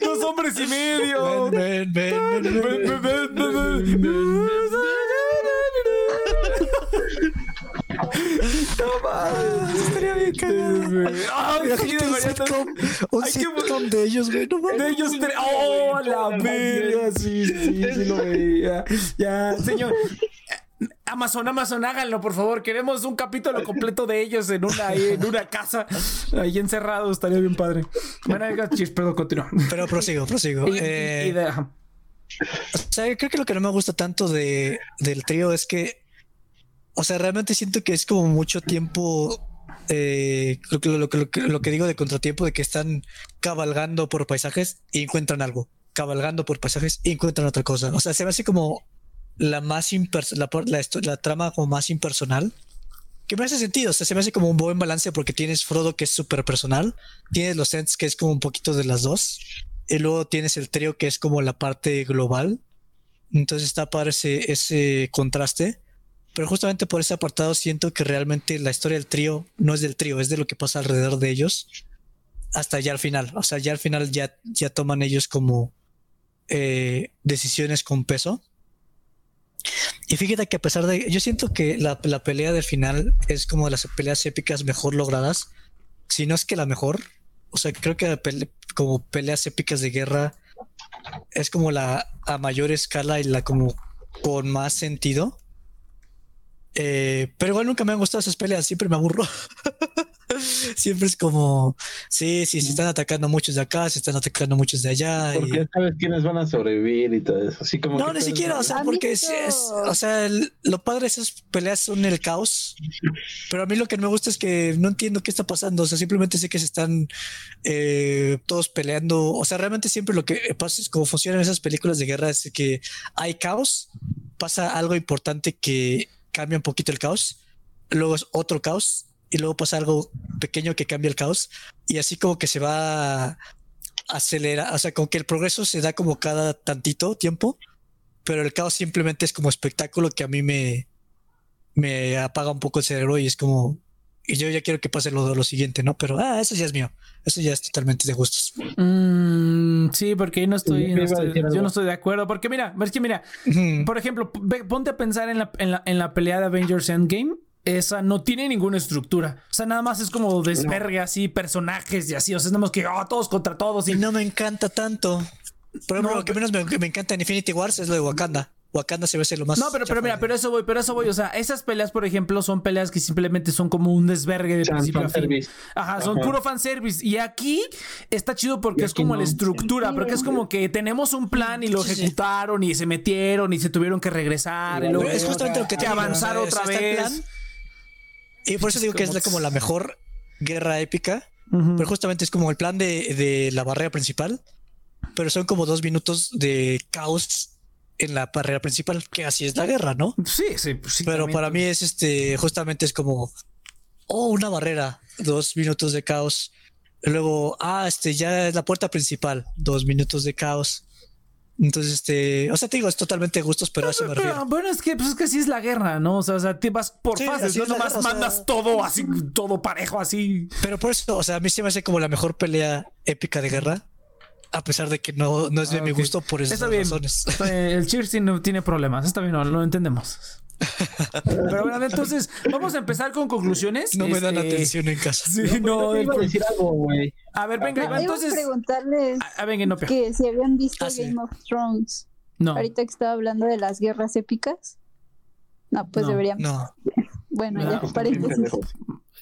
¡Dos hombres y medio! ven, ven, ven, ven, ven, ven, No estaría bien cagado. Ah, sí, un sitcom, un sitcom de ellos, güey. No de ellos tres. ¡Oh, la verga! Sí, sí, sí lo veía. Ya, señor. Amazon, Amazon, háganlo, por favor. Queremos un capítulo [LAUGHS] completo de ellos en una, en una casa, ahí encerrado. Estaría bien padre. Bueno, perdón, continúa. Pero prosigo, prosigo. Eh, o sea, creo que lo que no me gusta tanto de, del trío es que, o sea, realmente siento que es como mucho tiempo. Eh, lo, lo, lo, lo, que digo de contratiempo, de que están cabalgando por paisajes y encuentran algo. Cabalgando por paisajes y encuentran otra cosa. O sea, se ve así como la más la, la, trama como más impersonal. Que me hace sentido, o sea, se me hace como un buen balance porque tienes Frodo que es súper personal, tienes los Ents que es como un poquito de las dos, y luego tienes el trío que es como la parte global. Entonces está para ese, ese contraste. Pero justamente por ese apartado siento que realmente la historia del trío no es del trío, es de lo que pasa alrededor de ellos hasta ya al final. O sea, ya al final ya, ya toman ellos como eh, decisiones con peso. Y fíjate que a pesar de. Yo siento que la, pelea del final es como de las peleas épicas mejor logradas. Si no es que la mejor. O sea, creo que como peleas épicas de guerra es como la a mayor escala y la como con más sentido. Eh, pero igual nunca me han gustado esas peleas, siempre me aburro. [LAUGHS] [LAUGHS] Siempre es como, sí, sí, se están atacando muchos de acá, se están atacando muchos de allá. Porque sabes quiénes van a sobrevivir y todo eso. Así como no, ni siquiera, o sea, porque es, o sea, lo padre de esas peleas son el caos. Pero a mí lo que me gusta es que no entiendo qué está pasando. O sea, simplemente sé que se están eh, todos peleando. O sea, realmente siempre lo que pasa es como funcionan esas películas de guerra es que hay caos, pasa algo importante que cambia un poquito el caos, luego es otro caos y luego pasa algo pequeño que cambia el caos y así como que se va a acelerar, o sea, como que el progreso se da como cada tantito tiempo, pero el caos simplemente es como espectáculo que a mí me, me apaga un poco el cerebro y es como, y yo ya quiero que pase lo, lo siguiente, ¿no? Pero, ah, eso ya es mío, eso ya es totalmente de gustos. Mm, sí, porque no estoy, yo no estoy de acuerdo, porque mira, es que mira, por ejemplo, ponte a pensar en la, en la, en la pelea de Avengers Endgame esa no tiene ninguna estructura. O sea, nada más es como desvergue así, personajes y así. O sea, es nada más que oh, todos contra todos. Y no me encanta tanto. Por ejemplo, lo que menos me, encanta en Infinity Wars es lo de Wakanda. Wakanda se ve ser lo más. No, pero, pero mira, pero eso voy, pero eso voy. O sea, esas peleas, por ejemplo, son peleas que simplemente son como un desvergue de Fan- principio a fin. fanservice. Ajá, son Ajá. puro fanservice. Y aquí está chido porque es como la estructura, Sí. porque es como que tenemos un plan y lo Sí, sí. ejecutaron y se metieron y se tuvieron que regresar y luego es justamente lo que que te avanzar otra vez. Y por eso digo que es como la mejor guerra épica. Pero justamente es como el plan de, de la barrera principal. Pero son como dos minutos de caos en la barrera principal, que así es la guerra, ¿no? Sí, sí, pues sí. Pero para mí es este, justamente es como, oh, una barrera, dos minutos de caos. Luego, ah, este ya es la puerta principal, dos minutos de caos. Entonces, este, o sea, te digo, es totalmente gustos, pero a eso me Pero, refiero. bueno, es que, pues es que así es la guerra, ¿no? O sea, o sea te vas por Sí, fases, no nomás guerra, o sea- mandas todo así, todo parejo, así. Pero por eso, o sea, a mí se me hace como la mejor pelea épica de guerra, a pesar de que no, no es de Ah, mi gusto por esas Está bien. razones. El Cheers no tiene problemas, está bien, no, lo entendemos. Pero bueno, entonces, vamos a empezar con conclusiones. No me dan Este, atención en casa. Sí, no, Yo iba a el- decir algo, güey. a ver, venga, No, Iván, entonces. preguntarles A no, que si habían visto Ah, sí. Game of Thrones. no. Ahorita que estaba hablando de las guerras épicas. No, pues No, deberían. No. Bueno, No, ya, paréntesis.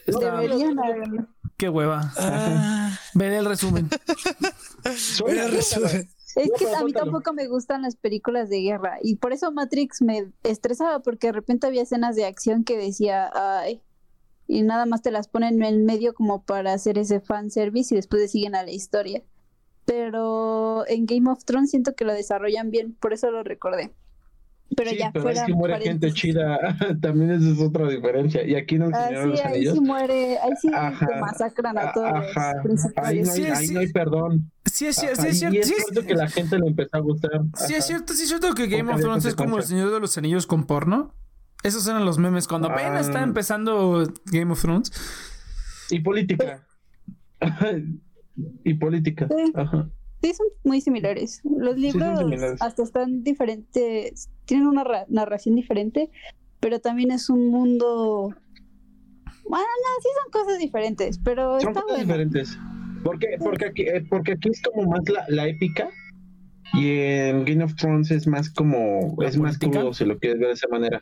Deberían haberlo. Qué hueva. Ah, Veré el resumen. mira, resumen. Es que a mí tampoco me gustan las películas de guerra y por eso Matrix me estresaba porque de repente había escenas de acción que decía, ay, y nada más te las ponen en medio como para hacer ese fanservice y después le siguen a la historia. Pero en Game of Thrones siento que lo desarrollan bien, por eso lo recordé. Pero sí, ya pero fuera es que muere gente chida. [LAUGHS] También esa es otra diferencia. Y aquí en El Ah, sí, ahí Anillos. sí muere, ahí sí Ajá. te masacran a todos Ajá. los Ahí principales. no hay, Sí, ahí sí. no hay perdón. Sí, es cierto, Ajá, sí, es y cierto. Sí, es- cierto que la gente le empezó a gustar. Sí, Ajá. es cierto, sí, es cierto que Game of Thrones es como el. Señor de los Anillos con porno. Esos eran los memes cuando apenas Ah. estaba empezando Game of Thrones. Y política. [LAUGHS] y política. Sí. Ajá. Sí, son muy similares. Los libros similares. hasta están diferentes, tienen una ra- narración diferente, pero también es un mundo... Bueno, no, sí son cosas diferentes, pero Son está cosas bueno. diferentes. Porque, porque, aquí, eh, porque aquí es como más la, la épica. Y en Game of Thrones es más como. ¿La es más crudo, si lo quieres ver de esa manera.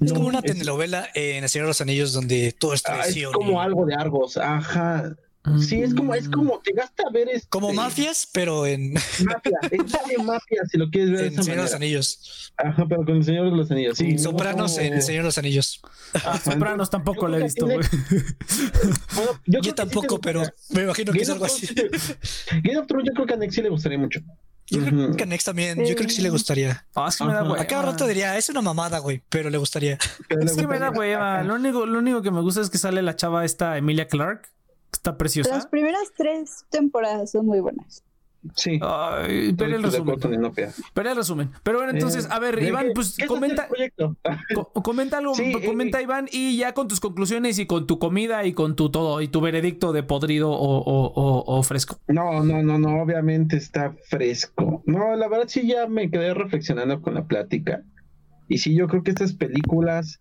Es No, como una es- telenovela en El Señor de los Anillos donde todo es ah, es traición. como y- algo de Argos. Ajá. Sí, es como, es como, te gasta ver este, Como mafias, pero en, Mafia, es de mafia, si lo quieres ver de en esa Señor de los. Anillos. Ajá, pero con el Señor de los Anillos. Sí, no Sopranos como- en El Señor de los Anillos. Ah, [LAUGHS] Sopranos tampoco lo he visto, güey. [LAUGHS] Bueno, Yo, sí tampoco, pero me imagino que es algo así. Game of Thrones, yo creo que a Nex sí le gustaría mucho. Yo creo que a Nex también, yo creo que sí le gustaría. Ah, es que me da Ajá. hueva. A cada rato diría, es una mamada, güey, pero le gustaría. Pero le Es que me da hueva. Lo único, lo único que me gusta es que sale la chava esta Emilia Clark. Está Las preciosa. primeras tres temporadas son muy buenas. Sí. Ay, pero el resumen. Pero el resumen. Pero bueno, entonces, Eh, a ver, ¿de Iván, pues comenta. proyecto? Co- comenta algo, [LAUGHS] Sí, comenta eh, Iván y ya con tus conclusiones y con tu comida y con tu todo y tu veredicto de podrido o, o- o- o fresco. No, no, no, no, obviamente está fresco. No, la verdad sí ya me quedé reflexionando con la plática. Y sí, yo creo que estas películas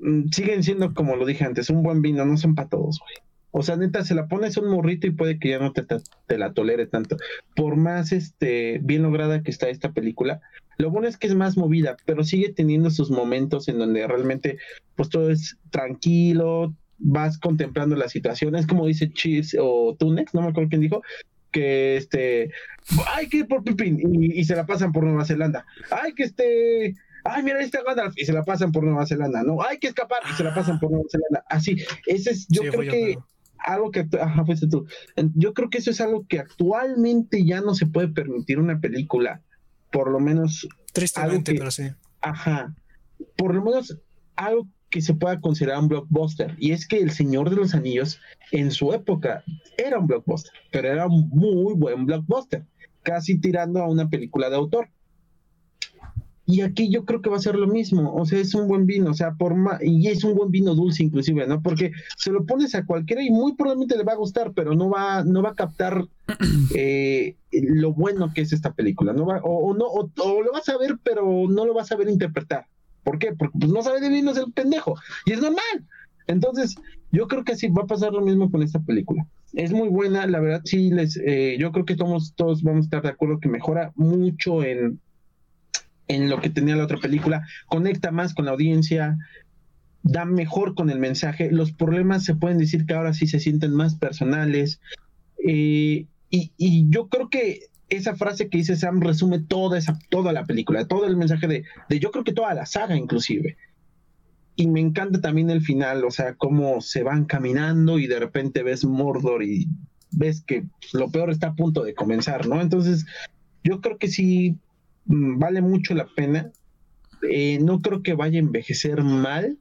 mm, siguen siendo, como lo dije antes, un buen vino, no son para todos, güey. O sea, neta, se la pones a un morrito y puede que ya no te, te- te la tolere tanto. Por más este bien lograda que está esta película, lo bueno es que es más movida, pero sigue teniendo sus momentos en donde realmente pues todo es tranquilo, vas contemplando la situación, es como dice Cheers o Tunex, no me acuerdo quién dijo, que este, hay que ir por Pipín y, y se la pasan por Nueva Zelanda, hay que este, ay mira ahí está Gandalf y se la pasan por Nueva Zelanda, no, hay que escapar y se la pasan por Nueva Zelanda, así, ese es, yo Sí, creo yo, que. Algo que, ajá, fuiste tú, yo creo que eso es algo que actualmente ya no se puede permitir una película, por lo menos Tristemente, que- pero sí. Ajá. Por lo menos algo que se pueda considerar un blockbuster. Y es que El Señor de los Anillos en su época era un blockbuster, pero era un muy buen blockbuster, casi tirando a una película de autor. Y aquí yo creo que va a ser lo mismo, o sea, es un buen vino, o sea, por ma- y es un buen vino dulce inclusive, ¿no? Porque se lo pones a cualquiera y muy probablemente le va a gustar, pero no va, no va a captar [CLEARS THROAT] eh, lo bueno que es esta película, no va, o, o no, o, o lo vas a ver, pero no lo vas a ver interpretar. ¿Por qué? Porque pues, no sabe de vinos el pendejo, y es normal. Entonces, yo creo que así va a pasar lo mismo con esta película. Es muy buena, la verdad, sí, les, eh, yo creo que todos, todos vamos a estar de acuerdo que mejora mucho en, en lo que tenía la otra película, conecta más con la audiencia, da mejor con el mensaje, los problemas se pueden decir que ahora sí se sienten más personales, eh, y, yo creo que esa frase que dice Sam resume toda esa, toda la película, todo el mensaje de, de yo creo que toda la saga inclusive. Y me encanta también el final, o sea, cómo se van caminando y de repente ves Mordor y ves que lo peor está a punto de comenzar, ¿no? Entonces, yo creo que sí vale mucho la pena. Eh, no creo que vaya a envejecer mal,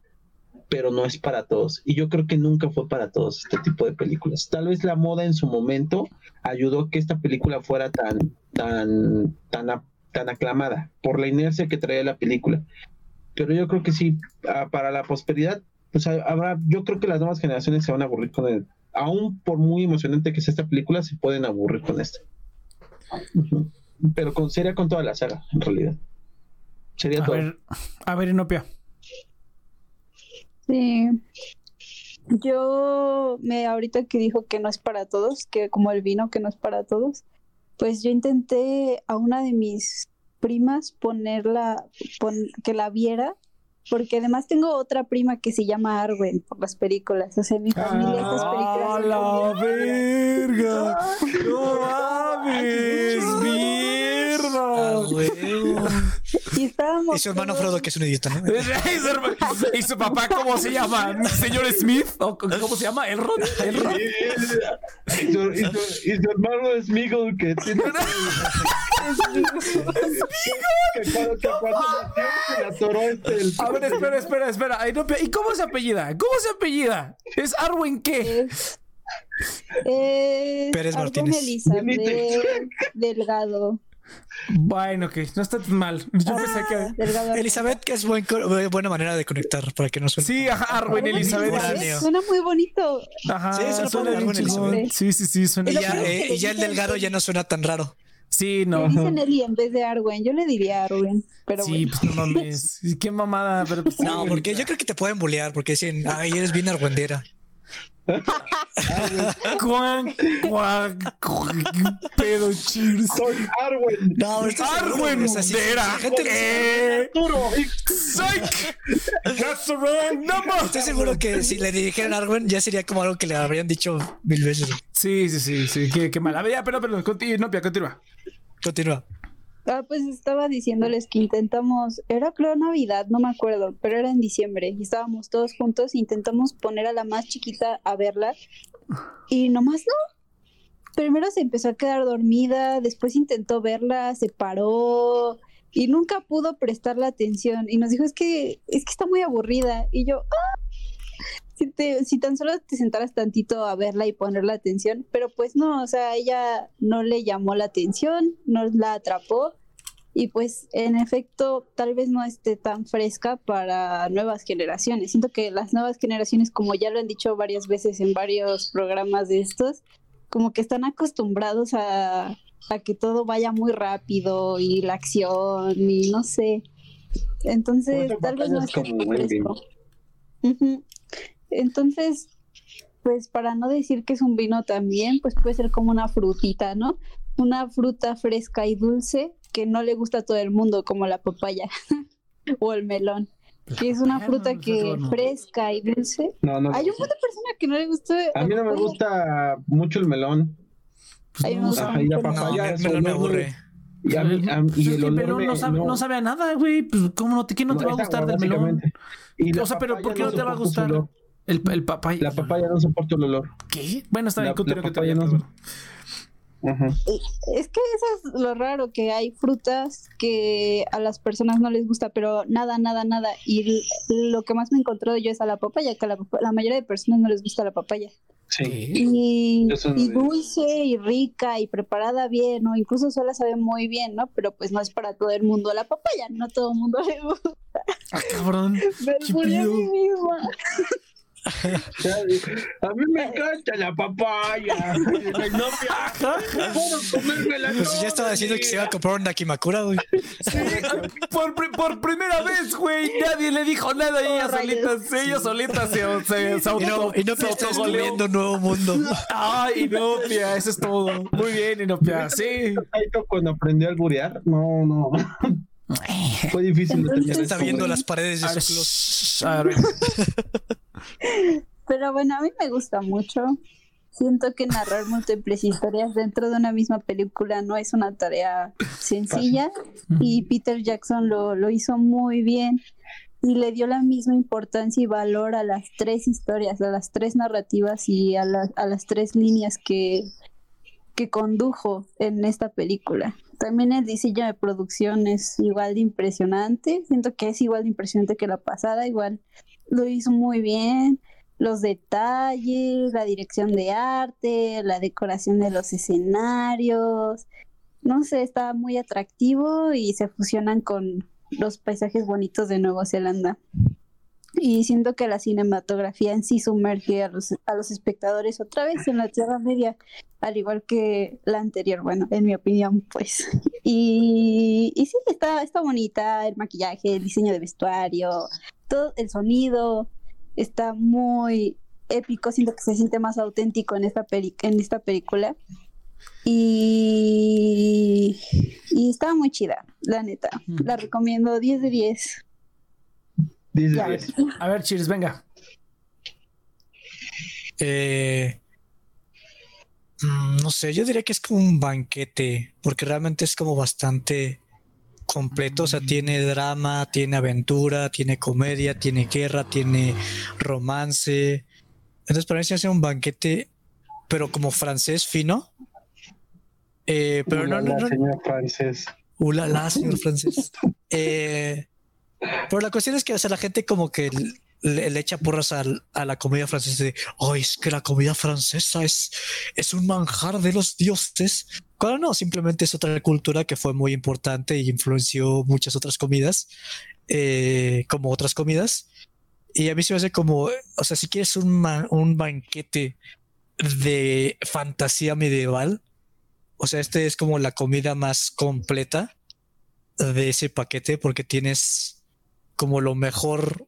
pero no es para todos. Y yo creo que nunca fue para todos este tipo de películas. Tal vez la moda en su momento ayudó a que esta película fuera tan, tan, tan, tan aclamada por la inercia que traía la película. Pero yo creo que sí, ah, para la prosperidad, pues habrá, yo creo que las nuevas generaciones se van a aburrir con él. Aún por muy emocionante que sea esta película, se pueden aburrir con esta. Pero con, sería con toda la saga, en realidad. Sería a todo. Ver, a ver, Inopia. Sí. Yo me ahorita que dijo que no es para todos, que como el vino que no es para todos, pues yo intenté a una de mis primas ponerla, pon, que la viera, porque además tengo otra prima que se llama Arwen por las películas, o sea, mi familia ah, esas películas. la verga! [LAUGHS] ¡No mames! [LAUGHS] Y estábamos. Y su hermano Frodo, que es un idiota, ¿no? [LAUGHS] ¿Y su papá cómo se llama? ¿Señor Smith? ¿O cómo se llama? ¿Elrond? ¿Elrond? Y, su, y, su, y su hermano es Miguel, que tiene. [LAUGHS] A ver, espera, espera, espera. ¿Y cómo se apellida? ¿Cómo se apellida? ¿Es Arwen qué? Es, es Pérez Martínez. Elizabeth Delgado. Bueno, que no está tan mal. Yo pensé que. Delgado Elizabeth, que es buen, buena manera de conectar para que no suene. Sí, ajá, Arwen Elizabeth. Elizabeth. Suena muy bonito. Ajá, Sí, suena suena bien. Elizabeth. Sí, sí, sí, suena Y ya, eh, y ya el delgado ya no suena tan raro. Sí, no. Le dicen Eli en vez de Arwen. Yo le diría Arwen. Pero Sí, bueno. pues no mames. [LAUGHS] Qué mamada, pero pues, No, porque yo creo que te pueden bullear porque dicen, ay, eres bien argüendera. Cuan, cuan, pedo cheers. Soy Arwen. No, esto es Arwen o sea, si- si Dera. la gente- Eh, Arturo. psych. That's the wrong number. Estoy seguro que si le dijeran Arwen ya sería como algo que le habrían dicho mil veces. Sí, sí, sí, sí. Qué, qué mala. Ya, pero, pero, continúa, no, continúa. Continúa. Ah, pues estaba diciéndoles que intentamos, era creo Navidad, no me acuerdo, pero era en diciembre y estábamos todos juntos, intentamos poner a la más chiquita a verla y nomás no. Primero se empezó a quedar dormida, después intentó verla, se paró y nunca pudo prestarle atención y nos dijo es que es que está muy aburrida y yo "Ah". Si, te- si tan solo te sentaras tantito a verla y ponerle atención, pero pues no, o sea, ella no le llamó la atención, no la atrapó y pues en efecto tal vez no esté tan fresca para nuevas generaciones. Siento que las nuevas generaciones, como ya lo han dicho varias veces en varios programas de estos, como que están acostumbrados a, a que todo vaya muy rápido y la acción y no sé. Entonces, Pues, tal vez no esté tan fresco. Ujú. Entonces, pues para no decir que es un vino también, pues puede ser como una frutita, ¿no? Una fruta fresca y dulce que no le gusta a todo el mundo, como la papaya [LAUGHS] o el melón, que es una fruta no, que no. fresca y dulce. No, no. Hay un montón de personas que no le gusta. A mí no me gusta mucho el melón. Pues Ay, no, no o sé. sea, Ajá, y la papaya. me, su me, me aburre. Y, a mí- a mí- pues y es el que, olor pero me- no sabe, no sabe a nada, güey. Pues, ¿cómo no te, qué no te va a gustar del melón? Y O sea, pero ¿por qué no te va a gustar? El, el papaya. La papaya no soporta el olor. ¿Qué? Bueno, está bien, la continúa, papaya no. Ajá. Es que eso es lo raro, que hay frutas que a las personas no les gusta, pero nada, nada, nada. Y lo que más me he encontrado yo es a la papaya, que a la, la mayoría de personas no les gusta la papaya. Sí. Y, no dulce y rica y preparada bien, o incluso sola sabe muy bien, ¿no? Pero pues no es para todo el mundo la papaya, no a todo el mundo le gusta. Ah, cabrón. [LAUGHS] Me. A mí me encanta la papaya. Novia. Puedo comérmela Pues ya estaba diciendo que se iba a comprar un Nakimakura, güey. Sí, por, por primera vez, güey. Nadie le dijo nada y ella solita, ella solita se, se, [LAUGHS] se Y no, auto- y no se te estás nuevo mundo. Ay, Inopia, eso es todo. Muy bien, Inopia, sí. Taito cuando aprendió a alburear. No, no. [LAUGHS] Fue difícil. tener está viendo las paredes de su [LAUGHS] Pero bueno, a mí me gusta mucho. Siento que narrar múltiples historias dentro de una misma película no es una tarea sencilla y Peter Jackson lo, lo hizo muy bien y le dio la misma importancia y valor a las tres historias, a las tres narrativas y a, la- a las tres líneas que, que condujo en esta película. También el diseño de producción es igual de impresionante, siento que es igual de impresionante que la pasada, igual lo hizo muy bien los detalles, la dirección de arte, la decoración de los escenarios. No sé, está muy atractivo y se fusionan con los paisajes bonitos de Nueva Zelanda. Y siento que la cinematografía en sí sumerge a los, a los espectadores otra vez en la Tierra Media, al igual que la anterior, bueno, en mi opinión, pues. Y, y sí, está, está bonita el maquillaje, el diseño de vestuario, todo el sonido, está muy épico, siento que se siente más auténtico en esta, peli en esta película. Y, y está muy chida, la neta. La recomiendo 10 de 10. Dice, Ya. dice. a ver, Cheers, venga. Eh, mm, no sé, yo diría que es como un banquete, porque realmente es como bastante completo, o sea, tiene drama, tiene aventura, tiene comedia, tiene guerra, tiene romance. Entonces, para mí se hace un banquete, pero como francés fino. Eh, pero no, no, no, señor francés. Ulala, señor francés. [LAUGHS] Eh, pero la cuestión es que, o sea, la gente como que le, le echa porras a la comida francesa de, ay, es que la comida francesa es, es un manjar de los dioses. Cuando no, simplemente es otra cultura que fue muy importante y influenció muchas otras comidas, eh, como otras comidas. Y a mí se me hace como, o sea, si quieres un, un banquete de fantasía medieval, o sea, este es como la comida más completa de ese paquete porque tienes como lo mejor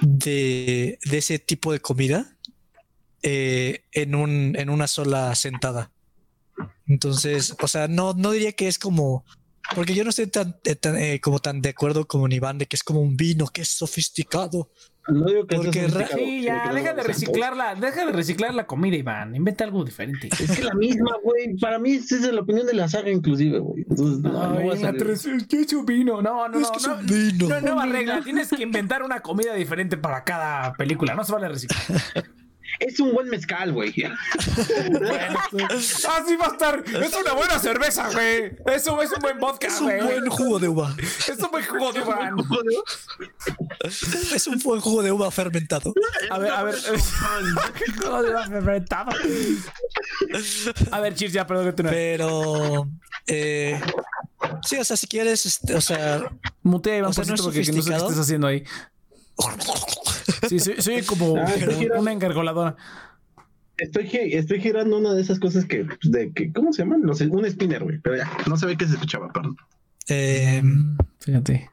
de, de ese tipo de comida eh, en, un, en una sola sentada. Entonces, o sea, no, no diría que es como... Porque yo no estoy tan, eh, eh, como tan de acuerdo con Iván de que es como un vino que es sofisticado. No digo que Porque eso es Sí, ya, que deja no de reciclarla, deja de reciclar la comida, Iván. Inventa algo diferente. Es que la misma, güey. Para mí, esa es la opinión de la saga, inclusive, güey. Entonces, no, no voy a salir. es que vino. No, no, Es no. que no, vino. No, nueva Un vino. regla. Tienes que inventar una comida diferente para cada película. No se vale reciclar. [LAUGHS] Es un buen mezcal, güey. [LAUGHS] Así va a estar. Es una buena cerveza, güey. Eso es un buen vodka, Es un buen jugo de uva. Es un buen jugo de Iván. Es un buen jugo de uva fermentado. A ver, a ver. [LAUGHS] Jugo de Iván fermentado. A ver, Cheers, ya, perdón que tú no. Pero eh, sí, o sea, si quieres, este, o sea, Mutea, Iván, O sea, por no porque no sé qué estás haciendo ahí. Sí, soy, soy como Ah, estoy girando. una engargoladora. Estoy, estoy girando una de esas cosas que, pues, de que, ¿cómo se llaman? No sé, un spinner, güey. Pero ya, no sabía que se escuchaba, perdón. eh, Fíjate.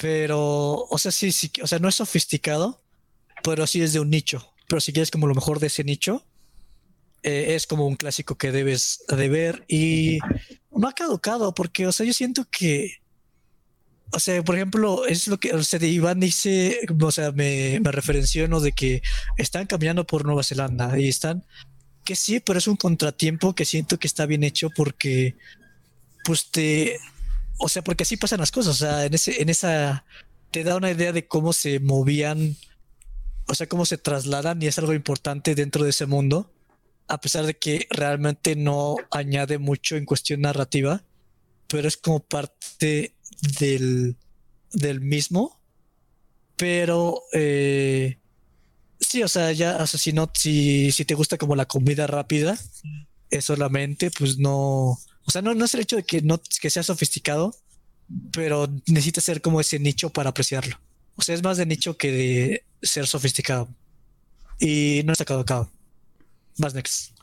pero, o sea, sí, sí, o sea, no es sofisticado, pero sí es de un nicho. Pero si quieres como lo mejor de ese nicho, eh, es como un clásico que debes de ver y no ha caducado porque, o sea, yo siento que, o sea, por ejemplo, es lo que, o sea, de Iván dice, o sea, me, me referenció, ¿no? De que están caminando por Nueva Zelanda y están, que sí, pero es un contratiempo que siento que está bien hecho porque, pues te, o sea, porque así pasan las cosas, o sea, en ese, en esa, te da una idea de cómo se movían, o sea, cómo se trasladan y es algo importante dentro de ese mundo, a pesar de que realmente no añade mucho en cuestión narrativa, pero es como parte del, del mismo. Pero eh, sí, o sea, ya, o sea, si no, si, si te gusta como la comida rápida, es solamente, pues no, o sea, no, no es el hecho de que no que sea sofisticado, pero necesita ser como ese nicho para apreciarlo. O sea, es más de nicho que de ser sofisticado. Y no está caducado. Más next.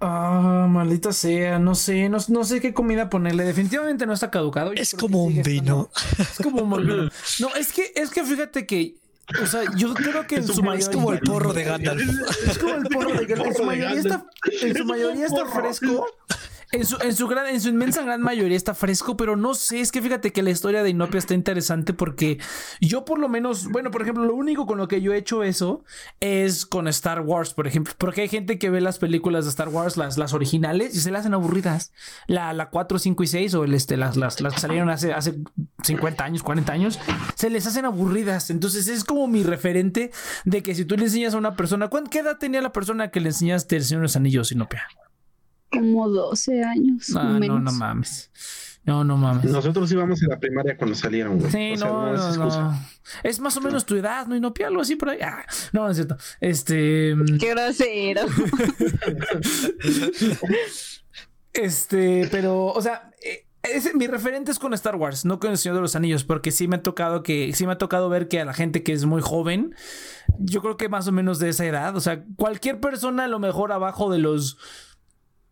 Ah, maldita sea, no sé, no, no sé qué comida ponerle. Definitivamente no está caducado. Yo Es como un sigue vino. estando- Es como un vino. No, es que, es que fíjate que, o sea, yo creo que en su mayoría Es como el porro de Gandalf. Es como el porro de Gandalf. En su mayoría está, en su mayoría está fresco. En su, en, su gran, en su inmensa gran mayoría está fresco, pero no sé, es que fíjate que la historia de Inopia está interesante porque yo por lo menos, bueno, por ejemplo, lo único con lo que yo he hecho eso es con Star Wars, por ejemplo, porque hay gente que ve las películas de Star Wars, las, las originales, y se las hacen aburridas. La, la 4, 5 y 6, o el, este, las, las, las que salieron hace, hace 50 años, 40 años, se les hacen aburridas. Entonces es como mi referente de que si tú le enseñas a una persona, ¿qué edad tenía la persona que le enseñaste el Señor de los Anillos, Inopia? Como 12 años. Ah, no, no mames. No, no mames. Nosotros íbamos en la primaria cuando salieron, güey. Sí, no, no, no, es más o menos tu edad, ¿no? Y no algo así por ahí. Ah, no, no es cierto. Este. Mm, Qué grosero. [LAUGHS] este, pero, o sea. Eh, mi referente es con Star Wars, no con el Señor de los Anillos, porque sí me ha tocado que, sí me ha tocado ver que a la gente que es muy joven, yo creo que más o menos de esa edad, o sea, cualquier persona a lo mejor abajo de los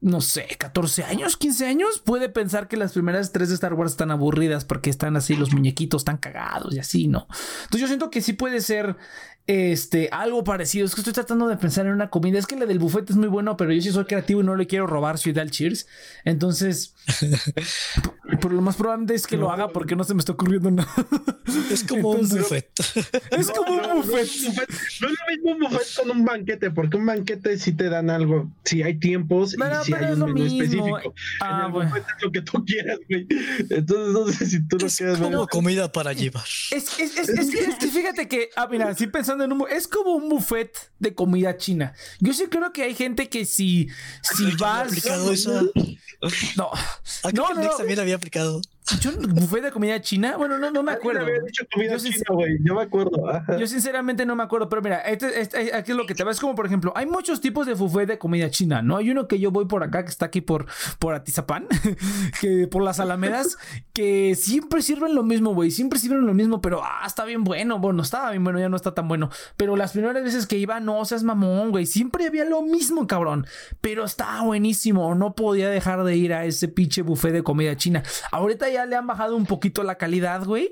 no sé, 14 años, 15 años, puede pensar que las primeras tres de Star Wars están aburridas porque están así los muñequitos tan cagados y así, ¿no? Entonces yo siento que sí puede ser este, algo parecido. Es que estoy tratando de pensar en una comida. Es que la del buffet es muy bueno, pero yo sí soy creativo y no le quiero robar su idea al Cheers. Entonces, [LAUGHS] por, lo más probable es que lo haga porque no se me está ocurriendo nada. Es como un buffet. Es como un buffet. No es lo mismo un buffet con un banquete, porque un banquete sí te dan algo, si hay tiempos y si hay un menú específico. Ah, en el bueno. buffet es lo que tú quieras, güey. Entonces, no sé si tú lo es quieres. como comida para llevar. Es, es, es, es, que fíjate que, ah, mira, sí pensando es como un buffet de comida china. Yo sí creo que hay gente que si, si vas. aplicado eso? [LAUGHS] No. no, no, también había aplicado. ¿Yo buffet de comida china? Bueno, no, no me acuerdo. yo, china, yo me acuerdo. Yo sinceramente no me acuerdo, pero mira, este, este, aquí es lo que te va. Es como, por ejemplo, hay muchos tipos de buffet de comida china, ¿no? Hay uno que yo voy por acá, que está aquí por, por Atizapán, [LAUGHS] que por las Alamedas, que siempre sirven lo mismo, güey. Siempre sirven lo mismo, pero ah, está bien bueno. Bueno, estaba bien bueno, ya no está tan bueno. Pero las primeras veces que iba, no seas mamón, güey. Siempre había lo mismo, cabrón. Pero estaba buenísimo. No podía dejar de ir a ese pinche buffet de comida china. Ahorita ya ya le han bajado un poquito la calidad, güey.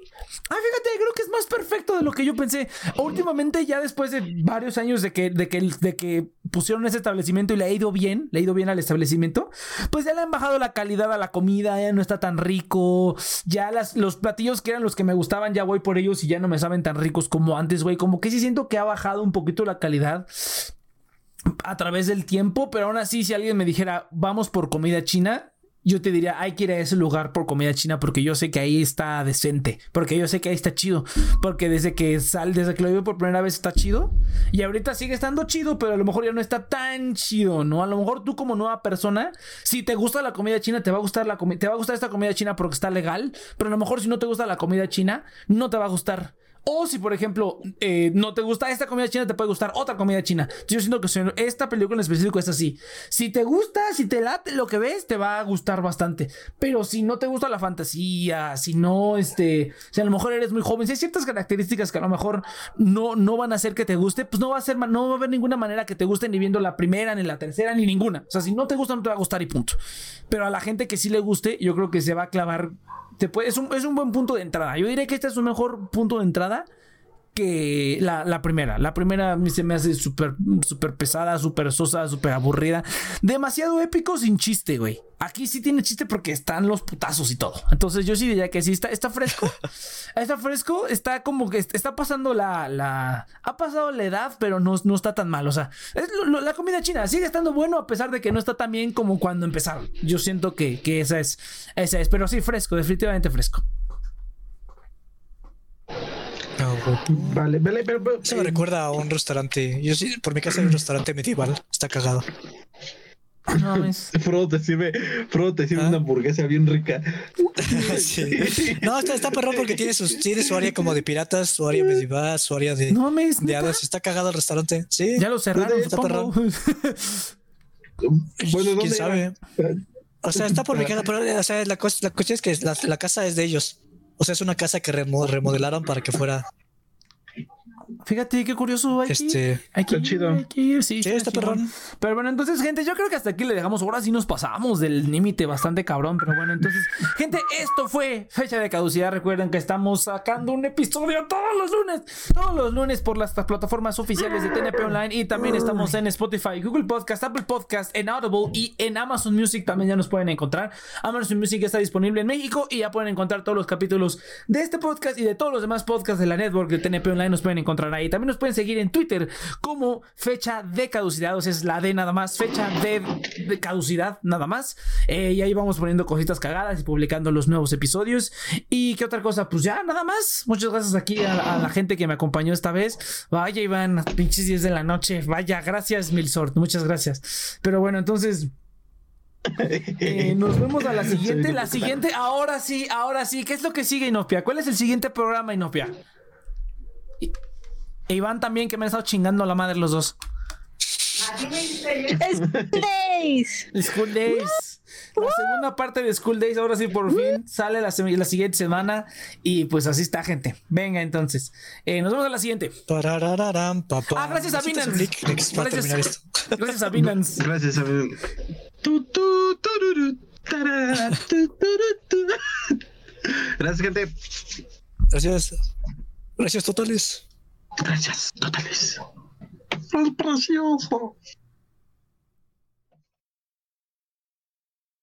Ah, fíjate, creo que es más perfecto de lo que yo pensé. Últimamente, ya después de varios años de que, de que, pusieron ese establecimiento y le ha ido bien, le ha ido bien al establecimiento, pues ya le han bajado la calidad a la comida, ya no está tan rico. Ya los platillos que eran los que me gustaban, ya voy por ellos y ya no me saben tan ricos como antes, güey. Como que sí siento que ha bajado un poquito la calidad a través del tiempo, pero aún así, si alguien me dijera, vamos por comida china, yo te diría, hay que ir a ese lugar por comida china porque yo sé que ahí está decente, porque yo sé que ahí está chido, porque desde que sal, desde que lo vivo por primera vez está chido y ahorita sigue estando chido, pero a lo mejor ya no está tan chido, ¿no? A lo mejor tú como nueva persona, si te gusta la comida china, te va a gustar la te va a gustar esta comida china porque está legal, pero a lo mejor si no te gusta la comida china, no te va a gustar. O si, por ejemplo, eh, no te gusta esta comida china, te puede gustar otra comida china. Yo siento que esta película en específico es así. Si te gusta, si te late lo que ves, te va a gustar bastante. Pero si no te gusta la fantasía, si no, este, si a lo mejor eres muy joven, si hay ciertas características que a lo mejor no, no van a hacer que te guste, pues no va a ser, no va a haber ninguna manera que te guste ni viendo la primera, ni la tercera, ni ninguna. O sea, si no te gusta, no te va a gustar y punto. Pero a la gente que sí le guste, yo creo que se va a clavar es, un, es un buen punto de entrada. Yo diría que este es un mejor punto de entrada que la, primera. La primera a mí se me hace súper super pesada, súper sosa, súper aburrida. Demasiado épico sin chiste, güey. Aquí sí tiene chiste porque están los putazos y todo. Entonces yo sí diría que sí, está, está fresco. [LAUGHS] está fresco, está como que está pasando la, la... Ha pasado la edad, pero no, no está tan mal. O sea, es la comida china sigue estando bueno a pesar de que no está tan bien como cuando empezaron. Yo siento que, que esa es, esa es. Pero sí, fresco, definitivamente fresco. Vale, vale, pero, Se me eh, recuerda a un restaurante. Yo sí, por mi casa hay un restaurante medieval. Está cagado. No, es... [LAUGHS] Frodo te sirve, Frodo te sirve ¿Ah? una hamburguesa bien rica. [LAUGHS] [LAUGHS] No, está, está perrón porque tiene, sus, tiene su área como de piratas, su área medieval, su área de, no, me de hadas. Está cagado el restaurante. Sí. Ya lo cerraron. Está perrón. bueno, ¿quién sabe? O sea, está por mi casa, pero o sea, la, cosa, la cuestión es que la, la casa es de ellos. O sea, es una casa que remodelaron para que fuera Fíjate qué curioso. Hay que ir, Este, hay que chido. hay que ir, sí, sí, está perrón. Pero bueno, entonces, gente, yo creo que hasta aquí le dejamos. Ahora sí nos pasamos del límite bastante cabrón. Pero bueno, entonces, [LAUGHS] gente, esto fue fecha de caducidad. Recuerden que estamos sacando un episodio todos los lunes. Todos los lunes por las plataformas oficiales de TNP Online. Y también estamos en Spotify, Google Podcast, Apple Podcast, en Audible y en Amazon Music. También ya nos pueden encontrar. Amazon Music está disponible en México y ya pueden encontrar todos los capítulos de este podcast y de todos los demás podcasts de la network de TNP Online. Nos pueden encontrar ahí. También nos pueden seguir en Twitter como fecha de caducidad. O sea, es la D nada más. Fecha de, de caducidad nada más. Eh, y ahí vamos poniendo cositas cagadas y publicando los nuevos episodios. Y qué otra cosa, pues ya nada más. Muchas gracias aquí a, a la gente que me acompañó esta vez. Vaya, Iván, pinches 10 de la noche. Vaya, gracias, Milsort. Muchas gracias. Pero bueno, entonces. eh, [LAUGHS] nos vemos a la siguiente. La siguiente, ahora sí, ahora sí. ¿Qué es lo que sigue, Inopia? ¿Cuál es el siguiente programa, Inopia? E Iván también, que me han estado chingando la madre los dos. Days. School Days. La segunda parte de School Days, ahora sí por fin sale la, siguiente semana. Y pues así está, gente. Venga, entonces. Eh, nos vemos a la siguiente. Ah, gracias a Binance. Gracias, gracias a Binance. Gracias, turu, tu. Gracias, gente. Gracias. Gracias totales. Gracias, totales. Es precioso.